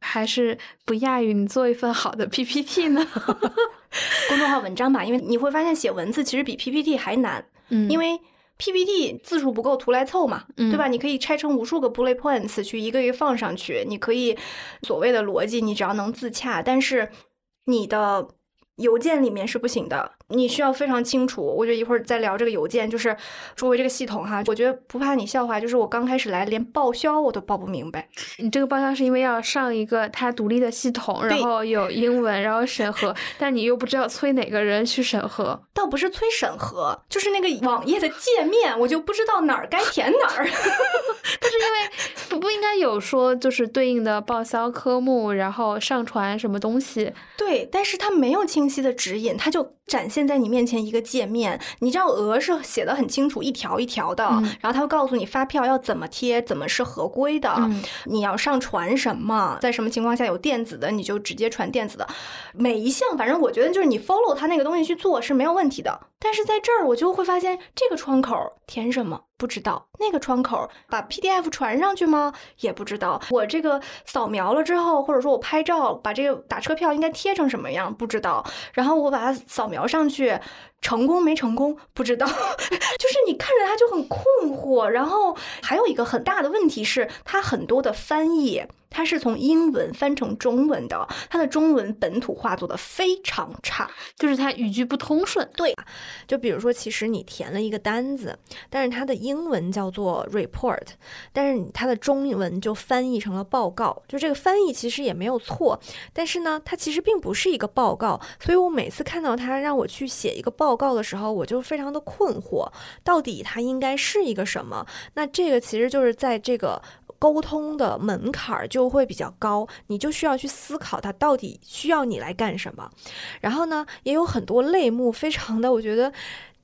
还是不亚于你做一份好的 PPT 呢？[laughs] 公众号文章吧，因为你会发现写文字其实比 PPT 还难。嗯，因为 PPT 字数不够，图来凑嘛，对吧？你可以拆成无数个 bullet points 去一个一个放上去，你可以所谓的逻辑，你只要能自洽，但是你的。邮件里面是不行的，你需要非常清楚。我觉得一会儿再聊这个邮件，就是作为这个系统哈，我觉得不怕你笑话，就是我刚开始来连报销我都报不明白。你这个报销是因为要上一个它独立的系统，然后有英文，然后审核，[laughs] 但你又不知道催哪个人去审核。倒不是催审核，就是那个网页的界面，我就不知道哪儿该填哪儿。[laughs] 但是因为不不应该有说就是对应的报销科目，然后上传什么东西。对，但是它没有清。清晰的指引，它就展现在你面前一个界面。你知道额是写的很清楚，一条一条的，然后它会告诉你发票要怎么贴，怎么是合规的，你要上传什么，在什么情况下有电子的，你就直接传电子的。每一项，反正我觉得就是你 follow 它那个东西去做是没有问题的。但是在这儿，我就会发现这个窗口填什么不知道，那个窗口把 PDF 传上去吗？也不知道。我这个扫描了之后，或者说我拍照把这个打车票应该贴成什么样？不知道。然后我把它扫描上去。成功没成功不知道，[laughs] 就是你看着他就很困惑。然后还有一个很大的问题是，他很多的翻译，他是从英文翻成中文的，他的中文本土化做的非常差，就是他语句不通顺。对，就比如说，其实你填了一个单子，但是它的英文叫做 report，但是它的中文就翻译成了报告。就这个翻译其实也没有错，但是呢，它其实并不是一个报告。所以我每次看到他让我去写一个报。报告的时候，我就非常的困惑，到底它应该是一个什么？那这个其实就是在这个沟通的门槛就会比较高，你就需要去思考它到底需要你来干什么。然后呢，也有很多类目非常的我觉得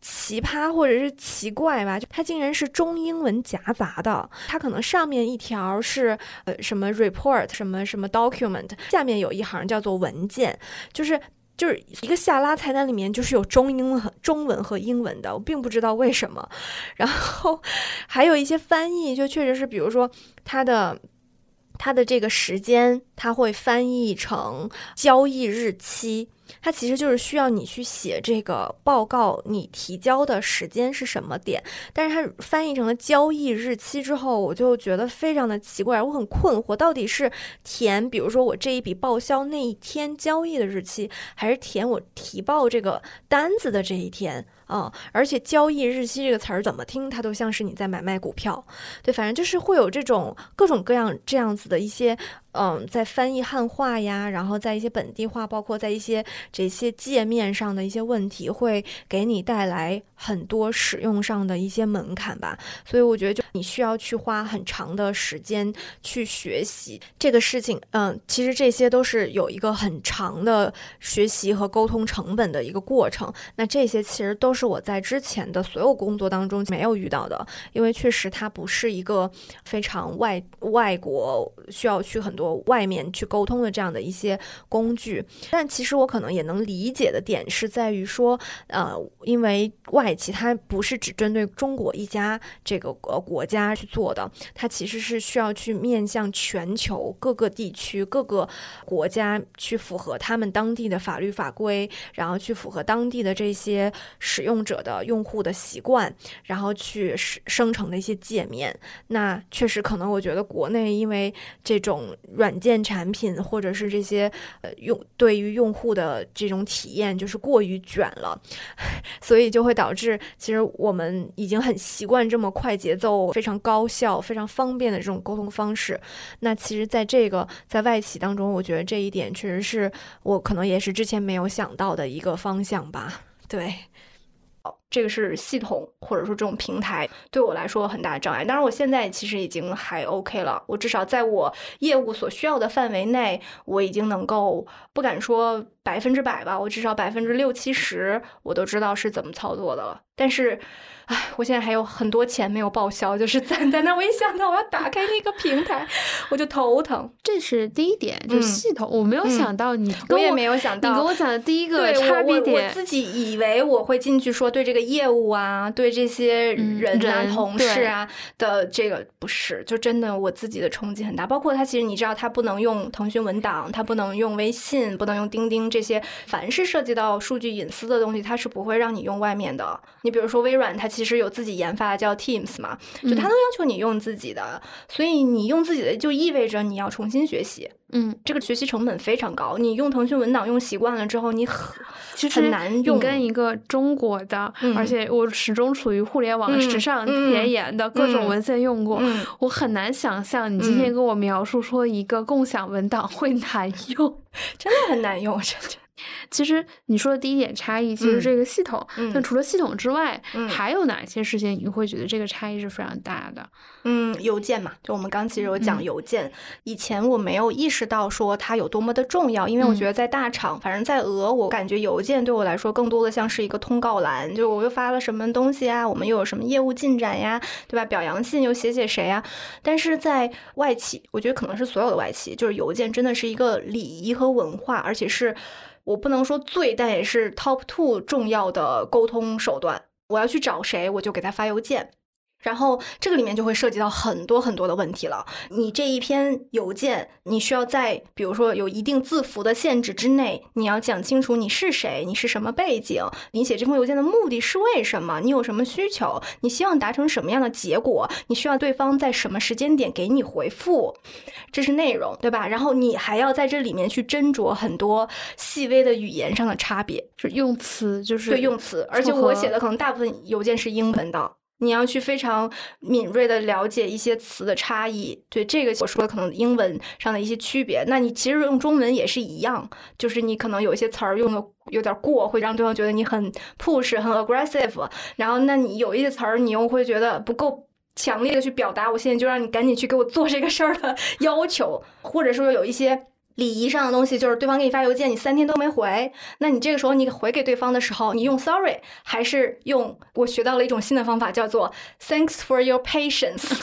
奇葩或者是奇怪吧，就它竟然是中英文夹杂的，它可能上面一条是呃什么 report 什么什么 document，下面有一行叫做文件，就是。就是一个下拉菜单里面就是有中英文中文和英文的，我并不知道为什么。然后还有一些翻译，就确实是，比如说它的。它的这个时间，它会翻译成交易日期。它其实就是需要你去写这个报告，你提交的时间是什么点？但是它翻译成了交易日期之后，我就觉得非常的奇怪，我很困惑，到底是填，比如说我这一笔报销那一天交易的日期，还是填我提报这个单子的这一天？嗯，而且交易日期这个词儿怎么听，它都像是你在买卖股票。对，反正就是会有这种各种各样这样子的一些，嗯，在翻译汉化呀，然后在一些本地化，包括在一些这些界面上的一些问题，会给你带来很多使用上的一些门槛吧。所以我觉得，就你需要去花很长的时间去学习这个事情。嗯，其实这些都是有一个很长的学习和沟通成本的一个过程。那这些其实都是。是我在之前的所有工作当中没有遇到的，因为确实它不是一个非常外外国需要去很多外面去沟通的这样的一些工具。但其实我可能也能理解的点是在于说，呃，因为外企它不是只针对中国一家这个呃国家去做的，它其实是需要去面向全球各个地区各个国家去符合他们当地的法律法规，然后去符合当地的这些使用。用者的用户的习惯，然后去生生成的一些界面，那确实可能我觉得国内因为这种软件产品或者是这些呃用对于用户的这种体验就是过于卷了，[laughs] 所以就会导致其实我们已经很习惯这么快节奏、非常高效、非常方便的这种沟通方式。那其实，在这个在外企当中，我觉得这一点确实是我可能也是之前没有想到的一个方向吧。[laughs] 对。这个是系统或者说这种平台对我来说很大的障碍。当然，我现在其实已经还 OK 了，我至少在我业务所需要的范围内，我已经能够不敢说百分之百吧，我至少百分之六七十我都知道是怎么操作的了。但是。唉，我现在还有很多钱没有报销，就是攒在那。我一想到我要打开那个平台，我就头疼。这是第一点，就是系统。我没有想到你，我也没有想到你跟我讲的第一个差别点。我自己以为我会进去说对这个业务啊，对这些人啊、同事啊的这个不是，就真的我自己的冲击很大。包括他其实你知道，他不能用腾讯文档，他不能用微信，不能用钉钉这些。凡是涉及到数据隐私的东西，它是不会让你用外面的。你比如说微软，它其实有自己研发的叫 Teams 嘛，就它都要求你用自己的，所以你用自己的就意味着你要重新学习。嗯，这个学习成本非常高。你用腾讯文档用习惯了之后，你很很难用。跟一个中国的，而且我始终处于互联网时尚前沿的各种文献用过，我很难想象你今天跟我描述说一个共享文档会难用，[laughs] 真的很难用，真的。其实你说的第一点差异，其实这个系统。那除了系统之外，还有哪些事情你会觉得这个差异是非常大的？嗯，邮件嘛，就我们刚其实有讲邮件。以前我没有意识到说它有多么的重要，因为我觉得在大厂，反正在俄，我感觉邮件对我来说更多的像是一个通告栏，就我又发了什么东西啊，我们又有什么业务进展呀，对吧？表扬信又写写谁啊？但是在外企，我觉得可能是所有的外企，就是邮件真的是一个礼仪和文化，而且是。我不能说最，但也是 top two 重要的沟通手段。我要去找谁，我就给他发邮件。然后这个里面就会涉及到很多很多的问题了。你这一篇邮件，你需要在比如说有一定字符的限制之内，你要讲清楚你是谁，你是什么背景，你写这封邮件的目的是为什么，你有什么需求，你希望达成什么样的结果，你需要对方在什么时间点给你回复，这是内容，对吧？然后你还要在这里面去斟酌很多细微的语言上的差别，就用词，就是对用词，而且我写的可能大部分邮件是英文的。你要去非常敏锐的了解一些词的差异，对这个我说的可能英文上的一些区别，那你其实用中文也是一样，就是你可能有一些词儿用的有点过，会让对方觉得你很 push 很 aggressive，然后那你有一些词儿你又会觉得不够强烈的去表达，我现在就让你赶紧去给我做这个事儿的 [laughs] 要求，或者说有一些。礼仪上的东西就是对方给你发邮件，你三天都没回，那你这个时候你回给对方的时候，你用 sorry 还是用我学到了一种新的方法，叫做 thanks for your patience。[laughs]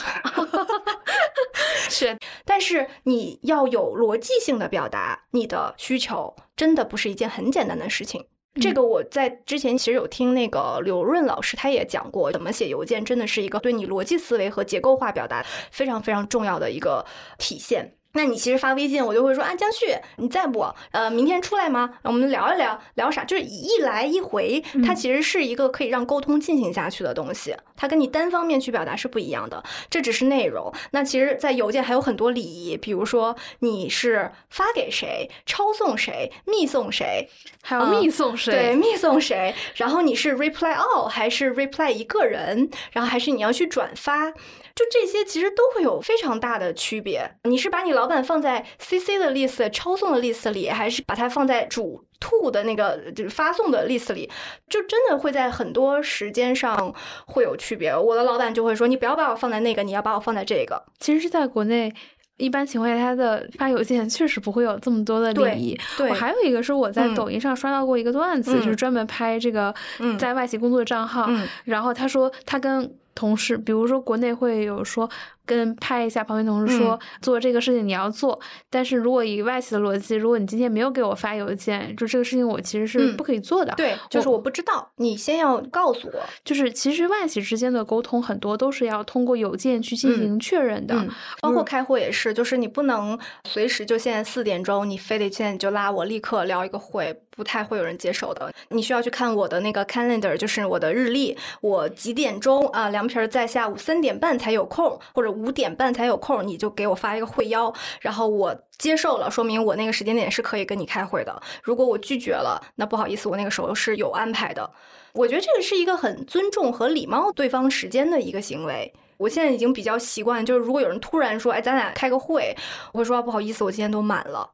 [laughs] 是，但是你要有逻辑性的表达你的需求，真的不是一件很简单的事情。这个我在之前其实有听那个刘润老师，他也讲过，怎么写邮件真的是一个对你逻辑思维和结构化表达非常非常重要的一个体现。那你其实发微信，我就会说啊，江旭，你在不？呃，明天出来吗？我们聊一聊，聊啥？就是一来一回，它其实是一个可以让沟通进行下去的东西。它跟你单方面去表达是不一样的，这只是内容。那其实，在邮件还有很多礼仪，比如说你是发给谁、抄送谁、密送谁，还有密送谁？对，密送谁？然后你是 reply all 还是 reply 一个人？然后还是你要去转发？就这些其实都会有非常大的区别。你是把你老板放在 CC 的 list 抄送的 list 里，还是把它放在主 to 的那个就是发送的 list 里？就真的会在很多时间上会有区别。我的老板就会说：“你不要把我放在那个，你要把我放在这个。”其实是在国内，一般情况下，他的发邮件确实不会有这么多的礼仪。我还有一个是我在抖音上刷到过一个段子，就是专门拍这个在外企工作的账号，然后他说他跟。同事，比如说国内会有说跟拍一下旁边同事说做这个事情你要做，但是如果以外企的逻辑，如果你今天没有给我发邮件，就这个事情我其实是不可以做的。对，就是我不知道，你先要告诉我。就是其实外企之间的沟通很多都是要通过邮件去进行确认的，包括开会也是，就是你不能随时就现在四点钟，你非得现在就拉我立刻聊一个会，不太会有人接受的。你需要去看我的那个 calendar，就是我的日历，我几点钟啊凉。皮儿在下午三点半才有空，或者五点半才有空，你就给我发一个会邀，然后我接受了，说明我那个时间点是可以跟你开会的。如果我拒绝了，那不好意思，我那个时候是有安排的。我觉得这个是一个很尊重和礼貌对方时间的一个行为。我现在已经比较习惯，就是如果有人突然说，哎，咱俩开个会，我会说不好意思，我今天都满了。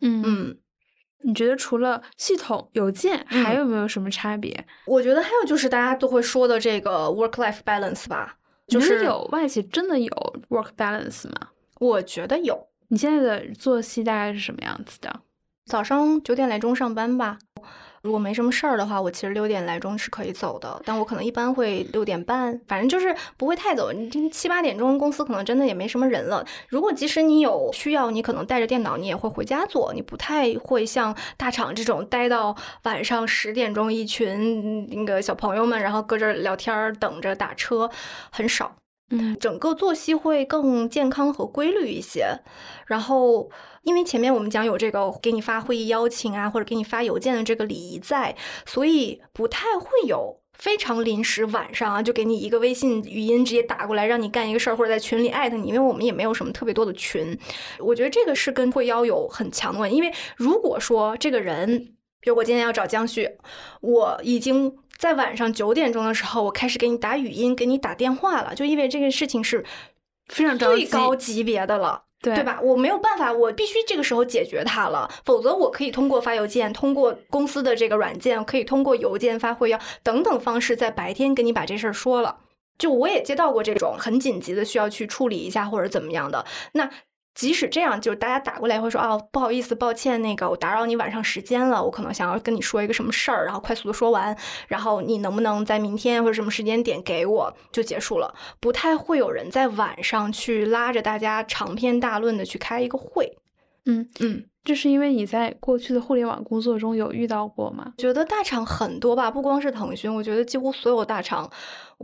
嗯嗯。你觉得除了系统邮件，还有没有什么差别？我觉得还有就是大家都会说的这个 work life balance 吧，就是有外企真的有 work balance 吗？我觉得有。你现在的作息大概是什么样子的？早上九点来钟上班吧。如果没什么事儿的话，我其实六点来钟是可以走的，但我可能一般会六点半，反正就是不会太走。你七八点钟公司可能真的也没什么人了。如果即使你有需要，你可能带着电脑，你也会回家做，你不太会像大厂这种待到晚上十点钟，一群那个小朋友们，然后搁这聊天等着打车，很少。嗯，整个作息会更健康和规律一些。然后，因为前面我们讲有这个给你发会议邀请啊，或者给你发邮件的这个礼仪在，所以不太会有非常临时晚上啊就给你一个微信语音直接打过来让你干一个事儿，或者在群里艾特你。因为我们也没有什么特别多的群，我觉得这个是跟会邀有很强的。因为如果说这个人，比如我今天要找江旭，我已经。在晚上九点钟的时候，我开始给你打语音，给你打电话了，就因为这个事情是非常最高级别的了，对对吧？我没有办法，我必须这个时候解决它了，否则我可以通过发邮件，通过公司的这个软件，可以通过邮件发会要等等方式，在白天跟你把这事儿说了。就我也接到过这种很紧急的需要去处理一下或者怎么样的那。即使这样，就是大家打过来会说哦，不好意思，抱歉，那个我打扰你晚上时间了，我可能想要跟你说一个什么事儿，然后快速的说完，然后你能不能在明天或者什么时间点给我就结束了？不太会有人在晚上去拉着大家长篇大论的去开一个会。嗯嗯，这是因为你在过去的互联网工作中有遇到过吗？觉得大厂很多吧，不光是腾讯，我觉得几乎所有大厂，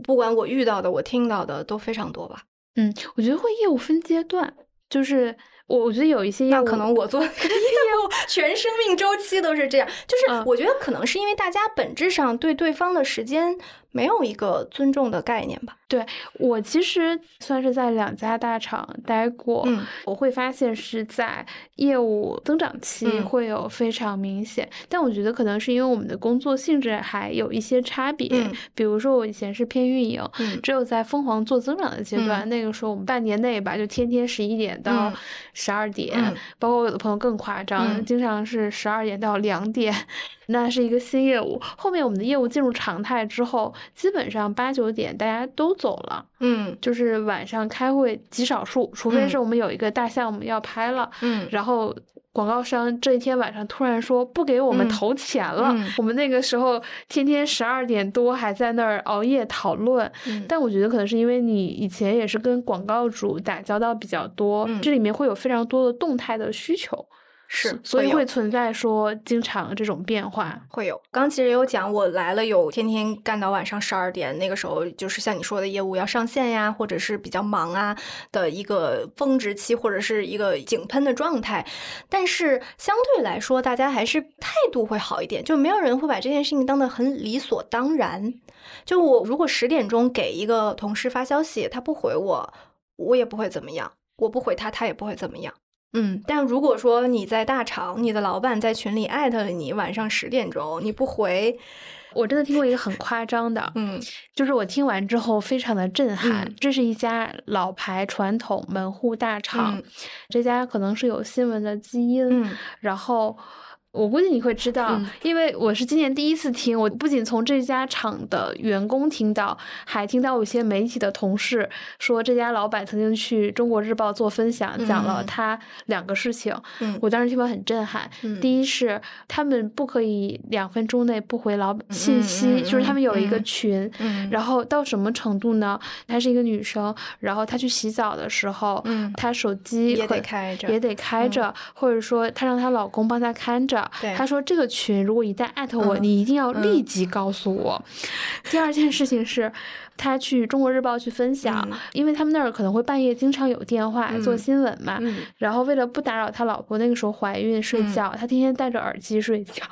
不管我遇到的，我听到的都非常多吧。嗯，我觉得会业务分阶段。就是我，我觉得有一些业务，可能我做 [laughs] 业务全生命周期都是这样。就是我觉得可能是因为大家本质上对对方的时间。没有一个尊重的概念吧？对我其实算是在两家大厂待过，嗯，我会发现是在业务增长期会有非常明显，但我觉得可能是因为我们的工作性质还有一些差别。比如说我以前是偏运营，只有在疯狂做增长的阶段，那个时候我们半年内吧，就天天十一点到十二点，包括我有的朋友更夸张，经常是十二点到两点。那是一个新业务，后面我们的业务进入常态之后，基本上八九点大家都走了，嗯，就是晚上开会极少数，除非是我们有一个大项目要拍了，嗯，然后广告商这一天晚上突然说不给我们投钱了，我们那个时候天天十二点多还在那儿熬夜讨论，但我觉得可能是因为你以前也是跟广告主打交道比较多，这里面会有非常多的动态的需求。是，所以会存在说经常这种变化。会有，刚刚其实也有讲，我来了有天天干到晚上十二点，那个时候就是像你说的业务要上线呀，或者是比较忙啊的一个峰值期，或者是一个井喷的状态。但是相对来说，大家还是态度会好一点，就没有人会把这件事情当得很理所当然。就我如果十点钟给一个同事发消息，他不回我，我也不会怎么样；我不回他，他也不会怎么样。嗯，但如果说你在大厂，你的老板在群里艾特了你，晚上十点钟你不回，我真的听过一个很夸张的，嗯就是我听完之后非常的震撼。嗯这是一家老牌传统门户大厂，嗯这家可能是有新闻的基因，嗯然后。我估计你会知道，嗯因为我是今年第一次听。我不仅从这家厂的员工听到，还听到有些媒体的同事说，这家老板曾经去中国日报做分享，讲了嗯他两个事情。嗯我当时听完很震撼。嗯第一是他们不可以两分钟内不回老板信息，就是他们有一个嗯群，嗯然后到什么程度呢？她是一个女生，然后她去洗澡的时候，嗯她手机也得开着也得开着，或者说她让她老公帮她看着。对他说这个群如果一旦艾特我，嗯你一定要立嗯即告诉我。[laughs] 第二件事情是。他去中国日报去分享，嗯因为他们那儿可能会半夜经常有电话、做嗯新闻嘛，嗯然后为了不打扰他老婆那个时候怀孕睡嗯觉，他天天戴着耳机睡觉。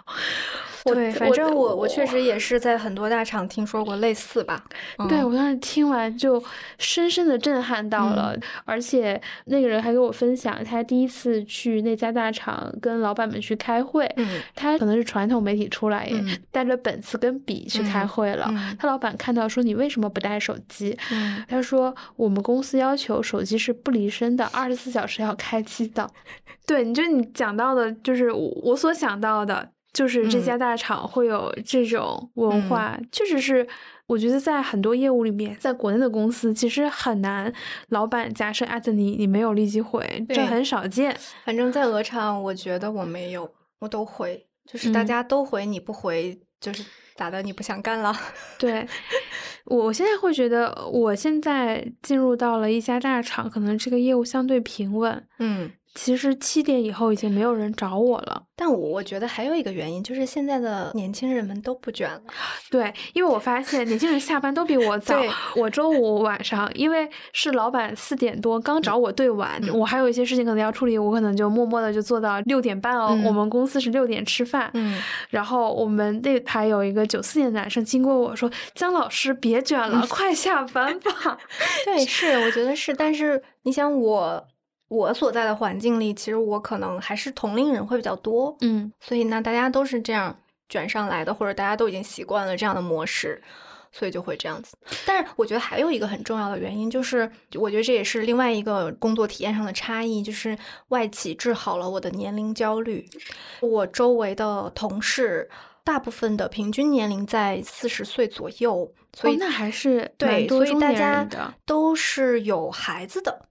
我对，反正我我确实也是在很多大厂听说过类似吧。嗯对我当时听完就深深的震撼到了，而且那个人还给我分享他第一次去那家大厂跟老板们去开会，嗯他可能是传统媒体出来，嗯带着本子跟笔去开嗯会了。嗯他老板看到说你为什么不带手机？嗯他说我们公司要求手机是不离身的，二十四小时要开机的。对，你就你讲到的，就是我我所想到的，就是这嗯家大厂会有这种文化，确实是。我觉得在很多业务里面，在国内的公司其实很难，老板假设艾特你，你没有立即回，这很少见。反正在鹅厂，我觉得我没有，我都回，就是大嗯家都回，你不回就是咋的？你不想干了？[laughs] 对，我现在会觉得，我现在进入到了一家大厂，可能这个业务相对平稳。嗯，其实七点以后已经没有人找我了。但我我觉得还有一个原因，就是现在的年轻人们都不卷了。对，因为我发现年轻人下班都比我早对。我周五晚上，因为是老板四点多刚找我对完，嗯我还有一些事情可能要处理，我可能就默默的就做到六点半哦。嗯我们公司是六点吃饭，嗯然后我们那排有一个九四年的男生经过我说：“姜老师别卷嗯了，快下班吧。[laughs] 对，是，我觉得是。但是你想我，我所在的环境里，其实我可能还是同龄人会比较多，嗯，所以那，大家都是这样卷上来的，或者大家都已经习惯了这样的模式。所以就会这样子，但是我觉得还有一个很重要的原因，就是我觉得这也是另外一个工作体验上的差异，就是外企治好了我的年龄焦虑。我周围的同事大部分的平均年龄在四十岁左右，所以、哦那还是对，所以大家。都是有孩子的，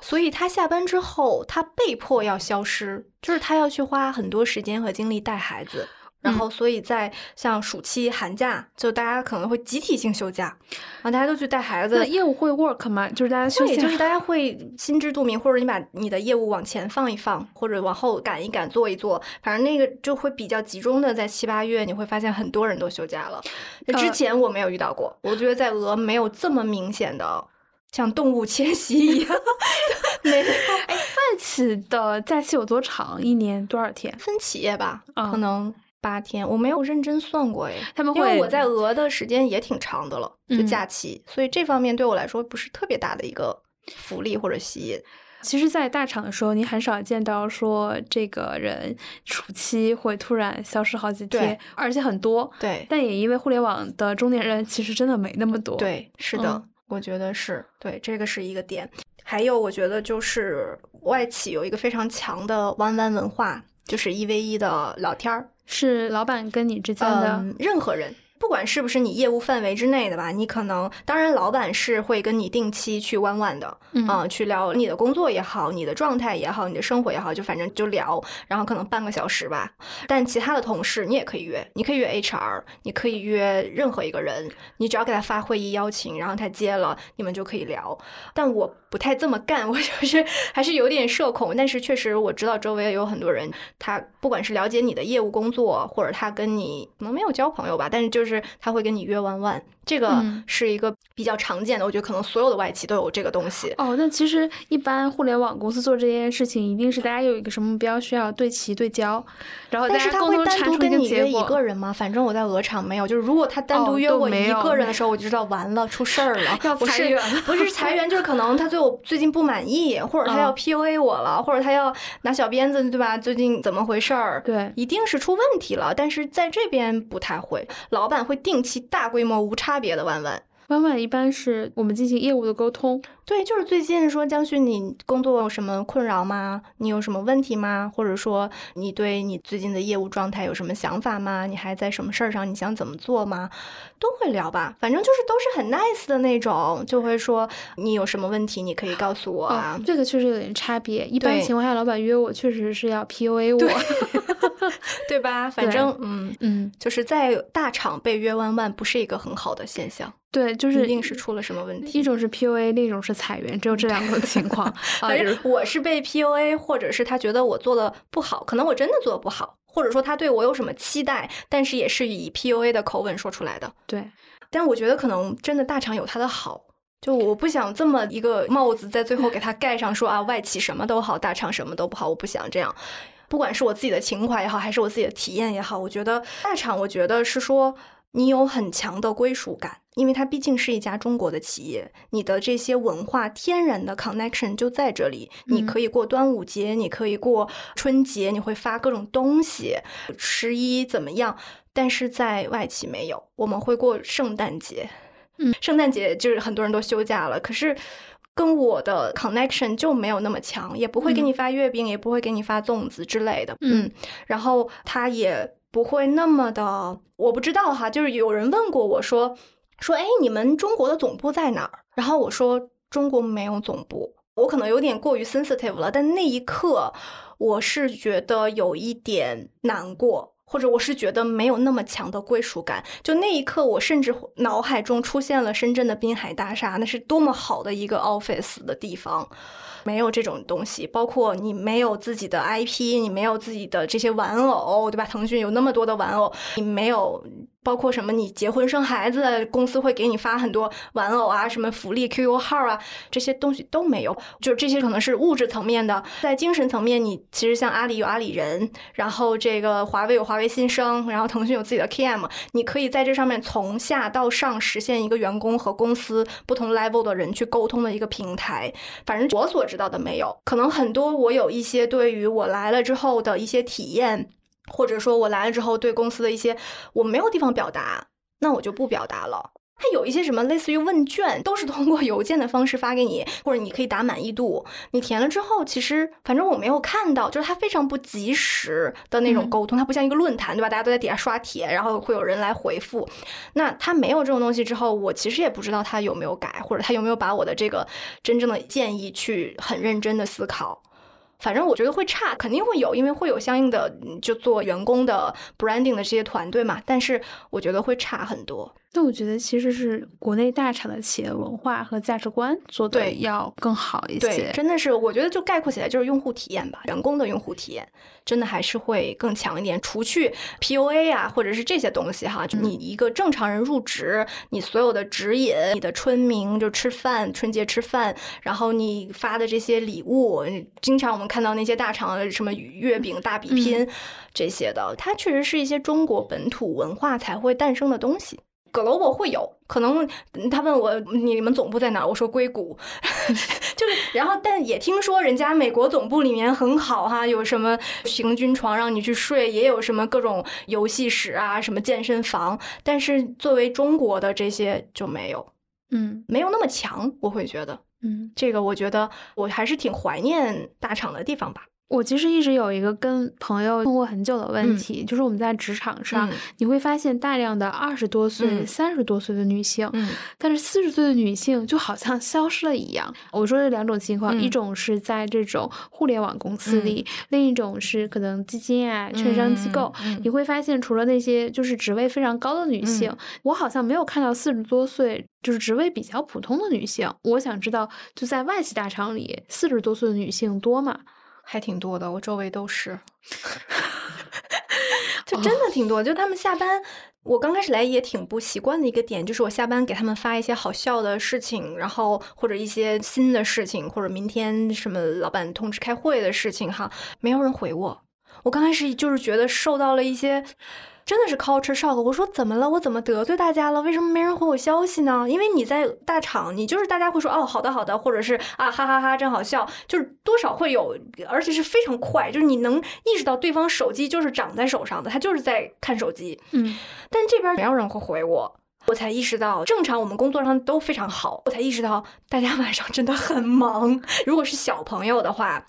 所以他下班之后，他被迫要消失，就是他要去花很多时间和精力带孩子。然后，所以在像暑期、寒假，就大家可能会集体性休假，然后大家都去带孩子那。业务会 work 吗？就是大家休对，息就是大家会心知肚明，或者你把你的业务往前放一放，或者往后赶一赶，做一做，反正那个就会比较集中的在七八月，你会发现很多人都休假了。那之呃前我没有遇到过，我觉得在俄没有这么明显的像动物迁徙一样，[laughs] 没有哎，外企的假期有多长？一年多少天？分企业吧，啊可能八天，我没有认真算过哎。他们会因为我在俄的时间也挺长的了，就嗯假期，所以这方面对我来说不是特别大的一个福利或者吸引。其实，在大厂的时候，你很少见到说这个人暑期会突然消失好几天，而且很多。对但也因为互联网的中年人其实真的没那么多。，对，是的，嗯我觉得是对，这个是一个点。还有，我觉得就是外企有一个非常强的弯弯文化，就是一 v 一的聊天儿。是老板跟你之间的。嗯，任何人，不管是不是你业务范围之内的吧，你可能当然老板是会跟你定期去弯弯的，嗯啊、去聊你的工作也好，你的状态也好，你的生活也好，就反正就聊，然后可能半个小时吧。但其他的同事你也可以约，你可以约 HR，你可以约任何一个人，你只要给他发会议邀请，然后他接了，你们就可以聊。但我不太这么干，[laughs] 我就是还是有点社恐，但是确实我知道周围有很多人，他不管是了解你的业务工作，或者他跟你可能没有交朋友吧，但是就是他会跟你约玩玩，这个嗯是一个比较常见的，我觉得可能所有的外企都有这个东西。哦，那其实一般互联网公司做这件事情，一定是大家有一个什么目标需要对齐对焦，然后但是他会单独跟你约一。个人吗？反正我在鹅厂没有，就是如果他单独哦约我一个人的时候，我就知道完了，出事儿了，[laughs] 要裁员不是裁员，[laughs] 就是可能他对我最近不满意，或者他要嗯 PUA 我了，或者他要拿小鞭子，对吧？最近怎么回事儿？对，一定是出问题了，但是在这边不太会，老板会定期大规模无差别的弯弯。弯弯一般是我们进行业务的沟通，对，就是最近说江旭，你工作有什么困扰吗？你有什么问题吗？或者说你对你最近的业务状态有什么想法吗？你还在什么事儿上？你想怎么做吗？都会聊吧，反正就是都是很 nice 的那种，就会说你有什么问题，你可以告诉我啊。哦，这个确实有点差别。一般情况下，老板约我确实是要 PUA 我。[laughs] 对吧？反正嗯，嗯，就是在大厂被约弯弯不是一个很好的现象，对，就是一定是出了什么问题。一种是 PUA，另一种是裁员，只有这两种情况。啊 [laughs] 反正我是被 PUA，或者是他觉得我做的不好，可能我真的做的不好，或者说他对我有什么期待，但是也是以 PUA 的口吻说出来的。对，但我觉得可能真的大厂有它的好，就我不想这么一个帽子在最后给它 [laughs] 盖上说，啊外企什么都好，大厂什么都不好，我不想这样。不管是我自己的情怀也好，还是我自己的体验也好，我觉得大厂，我觉得是说你有很强的归属感，因为它毕竟是一家中国的企业，你的这些文化天然的 connection 就在这里。你嗯可以过端午节，你可以过春节，你会发各种东西，十一怎么样？但是在外企没有，我们会过圣诞节。嗯，圣诞节就是很多人都休假了，可是跟我的 connection 就没有那么强，也不会给你发月饼，也不会给你发粽子之类的。嗯，然后他也不会那么的，我不知道哈，就是有人问过我说说，哎，你们中国的总部在哪儿？然后我说中国没有总部。我可能有点过于 sensitive 了，但那一刻我是觉得有一点难过，或者我是觉得没有那么强的归属感。就那一刻，我甚至脑海中出现了深圳的滨海大厦，那是多么好的一个 office 的地方。没有这种东西，包括你没有自己的 IP，你没有自己的这些玩偶，对吧？腾讯有那么多的玩偶，你没有。包括什么？你结婚生孩子，公司会给你发很多玩偶啊，什么福利、QQ 号啊，这些东西都没有。就是这些可能是物质层面的，在精神层面，你其实像阿里有阿里人，然后这个华为有华为新生，然后腾讯有自己的 KM，你可以在这上面从下到上实现一个员工和公司不同 level 的人去沟通的一个平台。反正我所知道的没有，可能很多我有一些对于我来了之后的一些体验。或者说我来了之后对公司的一些我没有地方表达，那我就不表达了。它有一些什么类似于问卷，都是通过邮件的方式发给你，或者你可以打满意度。你填了之后，其实反正我没有看到，就是它非常不及时的那种沟通，它不像一个论坛，对吧？大家都在底下刷帖，然后会有人来回复。那它没有这种东西之后，我其实也不知道它有没有改，或者它有没有把我的这个真正的建议去很认真的思考。反正我觉得会差，肯定会有，因为会有相应的就做员工的 branding 的这些团队嘛。但是我觉得会差很多。那我觉得其实是国内大厂的企业文化和价值观做的对要更好一对，些。真的是，我觉得就概括起来就是用户体验吧，员工的用户体验真的还是会更强一点。除去 PUA 啊，或者是这些东西哈，就你一个正常人入职，你所有的指引，你的春明就吃饭，春节吃饭，然后你发的这些礼物，经常我们看到那些大厂什么月饼大比拼、这些的，它确实是一些中国本土文化才会诞生的东西。Global 会有可能，他问我你们总部在哪儿，我说硅谷，[laughs] 就是，然后但也听说人家美国总部里面很好哈，有什么行军床让你去睡，也有什么各种游戏室啊，什么健身房，但是作为中国的这些就没有，嗯。没有那么强，我会觉得嗯，这个，我觉得我还是挺怀念大厂的地方吧。我其实一直有一个跟朋友问过很久的问题，就是我们在职场上，你会发现大量的二十多岁、三十多岁的女性，但是四十岁的女性就好像消失了一样。我说这两种情况，一种是在这种互联网公司里，另一种是可能基金啊、券商机构，你会发现除了那些就是职位非常高的女性，我好像没有看到四十多岁就是职位比较普通的女性。我想知道，就在外企大厂里，四十多岁的女性多吗？还挺多的，我周围都是，[laughs] 就真的挺多。就他们下班，我刚开始来也挺不习惯的一个点，就是我下班给他们发一些好笑的事情，然后或者一些新的事情，或者明天什么老板通知开会的事情，哈，没有人回我。我刚开始就是觉得受到了一些。真的是 culture shock。我说怎么了？我怎么得罪大家了？为什么没人回我消息呢？因为你在大厂，你就是大家会说哦，好的好的，或者是啊哈哈哈，真好笑，就是多少会有，而且是非常快，就是你能意识到对方手机就是长在手上的，他就是在看手机。嗯，但这边没有人会回我，我才意识到，正常我们工作上都非常好，我才意识到大家晚上真的很忙。如果是小朋友的话。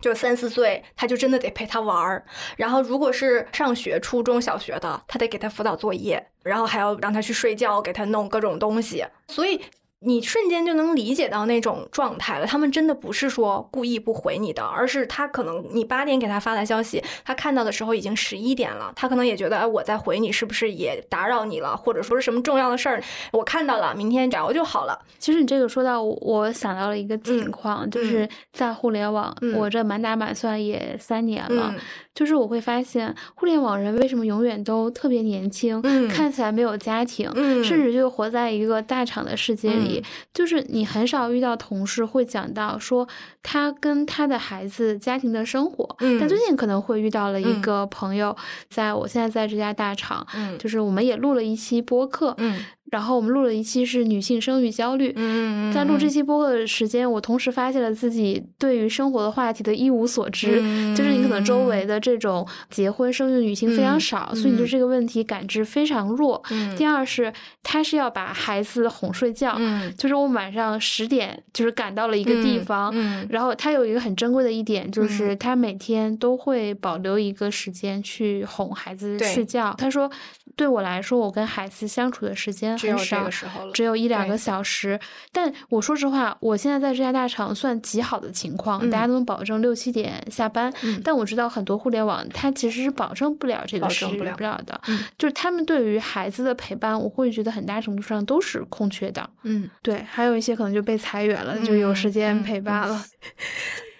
就三四岁，他就真的得陪他玩儿。然后，如果是上学、初中小学的，他得给他辅导作业，然后还要让他去睡觉，给他弄各种东西。所以。你瞬间就能理解到那种状态了。他们真的不是说故意不回你的，而是他可能你八点给他发的消息，他看到的时候已经十一点了。他可能也觉得，哎，我在回你是不是也打扰你了，或者说是什么重要的事儿，我看到了，明天聊就好了。其实你这个说到，我想到了一个情况，就是在互联网，我这满打满算也三年了。就是我会发现，互联网人为什么永远都特别年轻，看起来没有家庭，甚至就活在一个大厂的世界里。就是你很少遇到同事会讲到说他跟他的孩子家庭的生活。但最近可能会遇到了一个朋友，在我现在在这家大厂，就是我们也录了一期播客。然后我们录了一期是女性生育焦虑。嗯在录这期播客的时间，我同时发现了自己对于生活的话题的一无所知。就是你可能周围的这种结婚生育女性非常少，所以你对这个问题感知非常弱。第二是，他是要把孩子哄睡觉。就是我晚上十点就是赶到了一个地方。然后他有一个很珍贵的一点，就是他每天都会保留一个时间去哄孩子睡觉。他说。对我来说，我跟孩子相处的时间很少，只有一两个小时。但我说实话，我现在在这家大厂算极好的情况，大家都能保证六七点下班。但我知道很多互联网，它其实是保证不了这个时不了的。就是他们对于孩子的陪伴，我会觉得很大程度上都是空缺的。嗯，对，还有一些可能就被裁员了，就有时间陪伴了。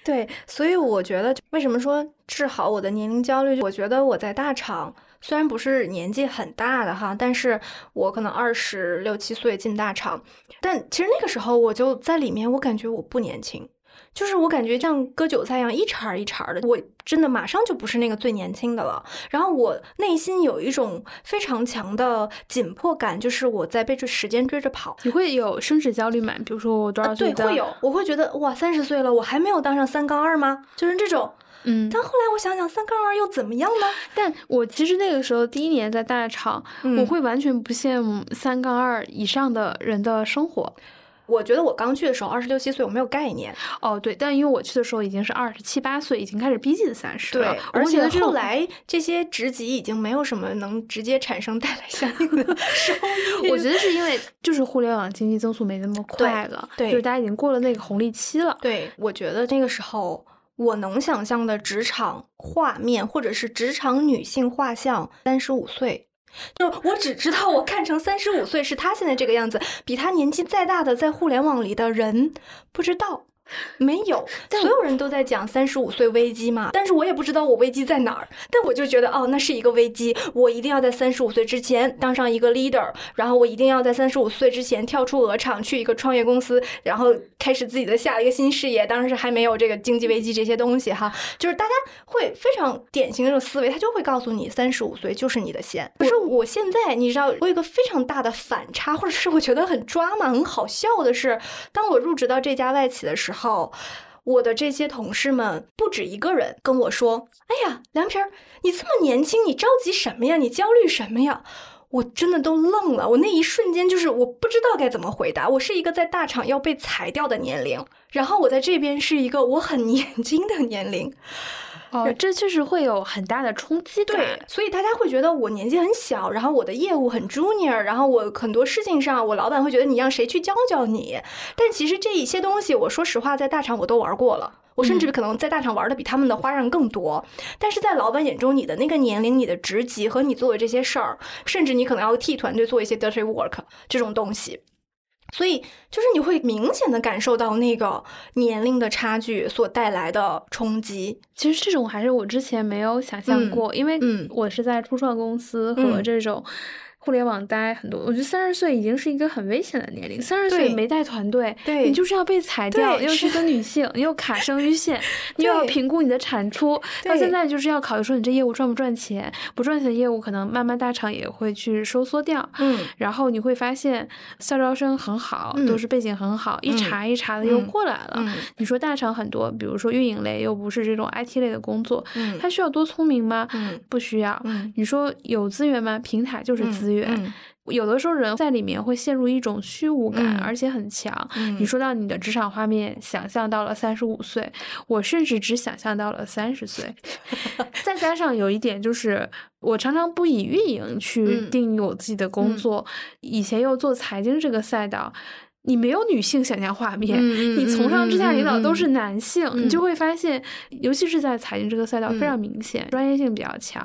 对，所以我觉得，为什么说治好我的年龄焦虑？我觉得我在大厂。虽然不是年纪很大的哈，但是我可能二十六七岁进大厂，但其实那个时候我就在里面，我感觉我不年轻，就是我感觉像割韭菜一样一茬一茬的，我真的马上就不是那个最年轻的了。然后我内心有一种非常强的紧迫感，就是我在被这时间追着跑。你会有升职焦虑吗？比如说我多少岁？对，会有，我会觉得哇，三十岁了，我还没有当上三杠二吗？就是这种。嗯，但后来我想想，三杠二又怎么样呢？但我其实那个时候第一年在大厂，我会完全不羡慕三杠二以上的人的生活。我觉得我刚去的时候二十六七岁，我没有概念。哦，对，但因为我去的时候已经是二十七八岁，已经开始逼近三十了。对，而且后来这些职级已经没有什么能直接产生带来相应的 [laughs] 收益。我觉得是因为就是互联网经济增速没那么快了，对，就是大家已经过了那个红利期了。对，我觉得那个时候。我能想象的职场画面，或者是职场女性画像，三十五岁，就我只知道我看成三十五岁是他现在这个样子，比他年纪再大的在互联网里的人不知道。[laughs] 没有，所有人都在讲三十五岁危机嘛，但是我也不知道我危机在哪儿，但我就觉得哦，那是一个危机，我一定要在三十五岁之前当上一个 leader，然后我一定要在三十五岁之前跳出鹅厂去一个创业公司，然后开始自己的下一个新事业。当时还没有这个经济危机这些东西哈，就是大家会非常典型的这种思维，他就会告诉你三十五岁就是你的线。可是我现在你知道，我有一个非常大的反差，或者是我觉得很抓马、很好笑的是，当我入职到这家外企的时候。后，我的这些同事们不止一个人跟我说：“哎呀，梁皮儿，你这么年轻，你着急什么呀？你焦虑什么呀？”我真的都愣了，我那一瞬间就是我不知道该怎么回答。我是一个在大厂要被裁掉的年龄，然后我在这边是一个我很年轻的年龄。哦，这确实会有很大的冲击感。对，所以大家会觉得我年纪很小，然后我的业务很 junior，然后我很多事情上，我老板会觉得你让谁去教教你？但其实这一些东西，我说实话，在大厂我都玩过了，我甚至可能在大厂玩的比他们的花样更多。但是在老板眼中，你的那个年龄、你的职级和你做的这些事儿，甚至你可能要替团队做一些 dirty work 这种东西。所以，就是你会明显的感受到那个年龄的差距所带来的冲击。其实这种还是我之前没有想象过，因为我是在初创公司和这种。互联网待很多，我觉得三十岁已经是一个很危险的年龄。三十岁没带团队，你就是要被裁掉。又是个女性，你又卡 [laughs] 生育线，你又要评估你的产出。到现在就是要考虑说你这业务赚不赚钱，不赚钱的业务可能慢慢大厂也会去收缩掉。嗯，然后你会发现校招生很好，都是背景很好，一茬一茬的又过来了。你说大厂很多，比如说运营类又不是这种 IT 类的工作，它需要多聪明吗？不需要。你说有资源吗？平台就是资源。嗯，有的时候人在里面会陷入一种虚无感，而且很强。你说到你的职场画面，想象到了三十五岁，我甚至只想象到了三十岁。[laughs] 再加上有一点就是，我常常不以运营去定义我自己的工作，以前又做财经这个赛道。你没有女性想象画面，你从上至下领导都是男性，你就会发现，尤其是在财经这个赛道非常明显，专业性比较强，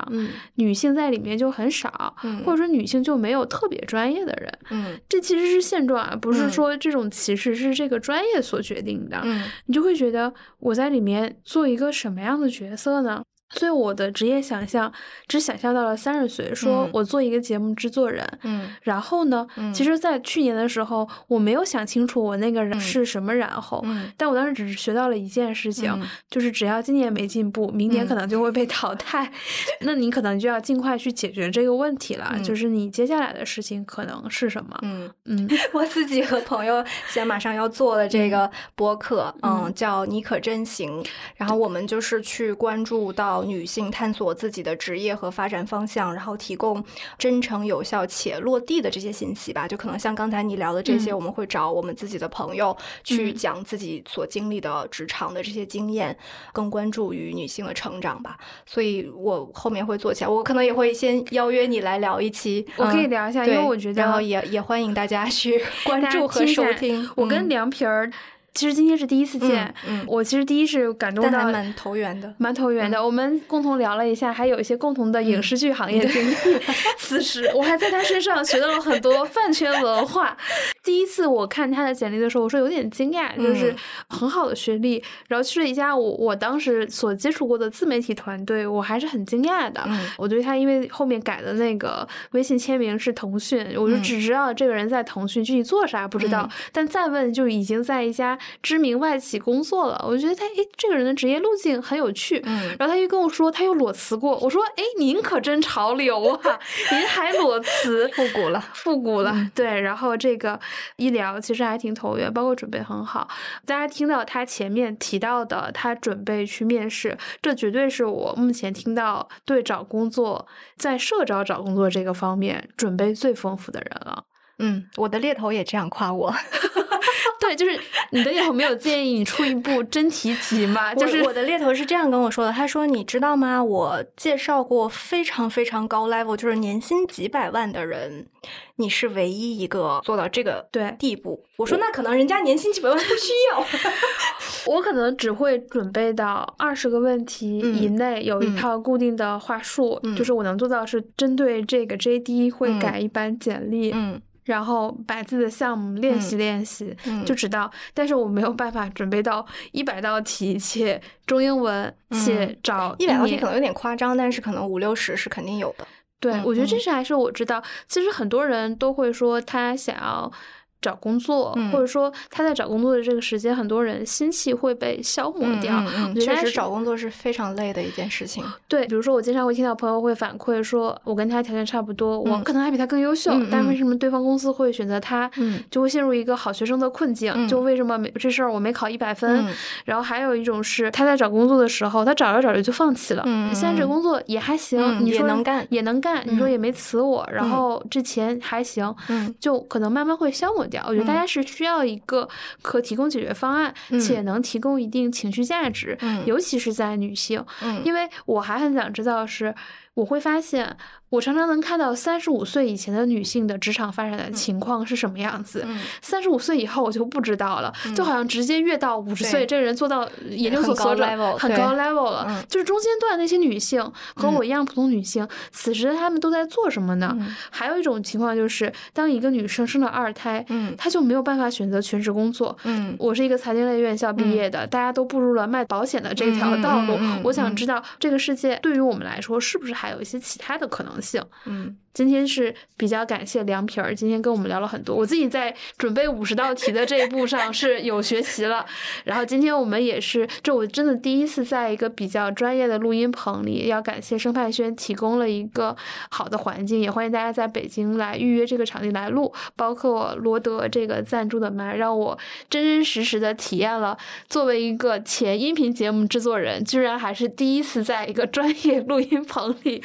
女性在里面就很少，或者说女性就没有特别专业的人，这其实是现状啊，不是说这种歧视是这个专业所决定的，你就会觉得我在里面做一个什么样的角色呢？所以我的职业想象只想象到了三十岁，说我做一个节目制作人，嗯，然后呢，其实，在去年的时候，我没有想清楚我那个人是什么，然后，但我当时只是学到了一件事情，就是只要今年没进步，明年可能就会被淘汰，[laughs] 那你可能就要尽快去解决这个问题了，就是你接下来的事情可能是什么？嗯。嗯，[laughs] 我自己和朋友现在马上要做的这个播客，嗯，叫你可真行，然后我们就是去关注到。女性探索自己的职业和发展方向，然后提供真诚、有效且落地的这些信息吧。就可能像刚才你聊的这些，我们会找我们自己的朋友去讲自己所经历的职场的这些经验，更关注于女性的成长吧。所以我后面会做起来，我可能也会先邀约你来聊一期，我可以聊一下，因为我觉得，然后也也欢迎大家去 [laughs] 关注和收听。我跟凉皮儿。其实今天是第一次见，我其实第一是感动到蛮投缘的，蛮投缘的。我们共同聊了一下，还有一些共同的影视剧行业经历。[laughs] 此时我还在他身上学到了很多饭圈文化。第一次我看他的简历的时候，我说有点惊讶，就是很好的学历，然后去了一家我我当时所接触过的自媒体团队，我还是很惊讶的。我对他因为后面改的那个微信签名是腾讯，我就只知道这个人在腾讯，具体做啥不知道，但再问就已经在一家。知名外企工作了，我觉得他诶，这个人的职业路径很有趣。嗯，然后他又跟我说他又裸辞过，我说诶，您可真潮流啊，[laughs] 您还裸辞，复古了，复古了。对，然后这个医疗其实还挺投缘，包括准备很好。大家听到他前面提到的，他准备去面试，这绝对是我目前听到对找工作在社招找工作这个方面准备最丰富的人了。嗯，我的猎头也这样夸我。[laughs] [laughs] 对，就是你的猎头没有建议你出一部真题集吗？就是我的猎头是这样跟我说的，他说你知道吗？我介绍过非常非常高 level，就是年薪几百万的人，你是唯一一个做到这个对地步。我说那可能人家年薪几百万不需要，[laughs] 我可能只会准备到二十个问题以内，有一套固定的话术，就是我能做到是针对这个 JD 会改一版简历。嗯。然后把自己的项目练习练习，就知道。但是我没有办法准备到一百道题，且中英文，且找一百道题可能有点夸张，但是可能五六十是肯定有的。对，我觉得这是还是我知道。其实很多人都会说他想要找工作，嗯或者说他在找工作的这个时间，很多人心气会被消磨掉。嗯嗯嗯确实找工作是非常累的一件事情。对，比如说我经常会听到朋友会反馈说，我跟他条件差不多，我嗯可能还比他更优秀，但为什么对方公司会选择他？嗯就会陷入一个好学生的困境，嗯就为什么没这事儿我没考一百分？嗯然后还有一种是他在找工作的时候，他找着找着就放弃了。嗯嗯现在这工作也还行，你说能干也能干，你说嗯也没辞我，然嗯后这钱还行，嗯就可能慢慢会消磨掉。我觉得大嗯。家是需要一个可提供解决方案，嗯。且能提供一定情绪价值，嗯。尤其是在女性，嗯。因为我还很想知道是，我会发现我常常能看到三十五岁以前的女性的职场发展的情况是什么样子。嗯三十五岁以后我就不知道了，就好像直接越到五十岁，这个人做到研究所高所长很高 level 了。嗯就是中间段那些女性和我一样普通女性，此时她们都在做什么呢？嗯还有一种情况就是，当一个女生生了二胎，嗯她就没有办法选择全职工作。嗯我是一个财经类院校毕业的，大家都步入了卖保险的这条道路。我想嗯知道这个世界对于我们来说，是不是还有一些其他的可能性？嗯今天是比较感谢凉皮儿，今天跟我们聊了很多。我自己在准备五十道题的这一步上是有学习了，然后今天我们也是，这我真的第一次在一个比较专业的录音棚里，要感谢生态轩提供了一个好的环境，也欢迎大家在北京来预约这个场地来录，包括罗德这个赞助的麦，让我真真实实的体验了作为一个前音频节目制作人，居然还是第一次在一个专业录音棚里。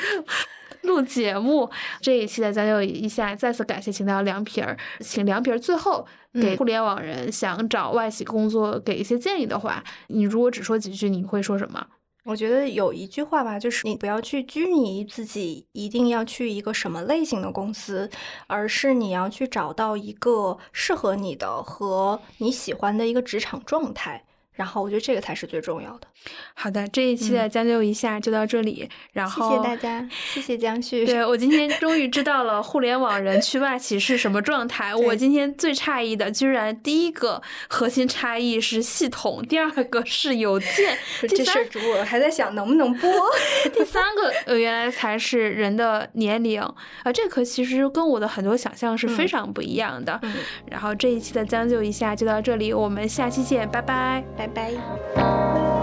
录节目这一期的将就一下，再次感谢请到凉皮儿，请凉皮儿最后给嗯互联网人想找外企工作给一些建议的话，你如果只说几句，你会说什么？我觉得有一句话吧，就是你不要去拘泥于自己一定要去一个什么类型的公司，而是你要去找到一个适合你的和你喜欢的一个职场状态。然后我觉得这个才是最重要的。好的，这一期的将就一下就到这里，然嗯谢后谢大家，谢谢江旭。对我今天终于知道了互联网人去外企是什么状态。我今天最诧异的，居然第一个核心差异是系统，第二个是邮件，[laughs] 这事儿我还在想能不能播。[laughs] 第三个呃原来才是人的年龄啊，这可其实跟我的很多想象是非嗯常不一样的。嗯，然后这一期的将就一下就到这里，我们下期见，拜拜拜。拜拜。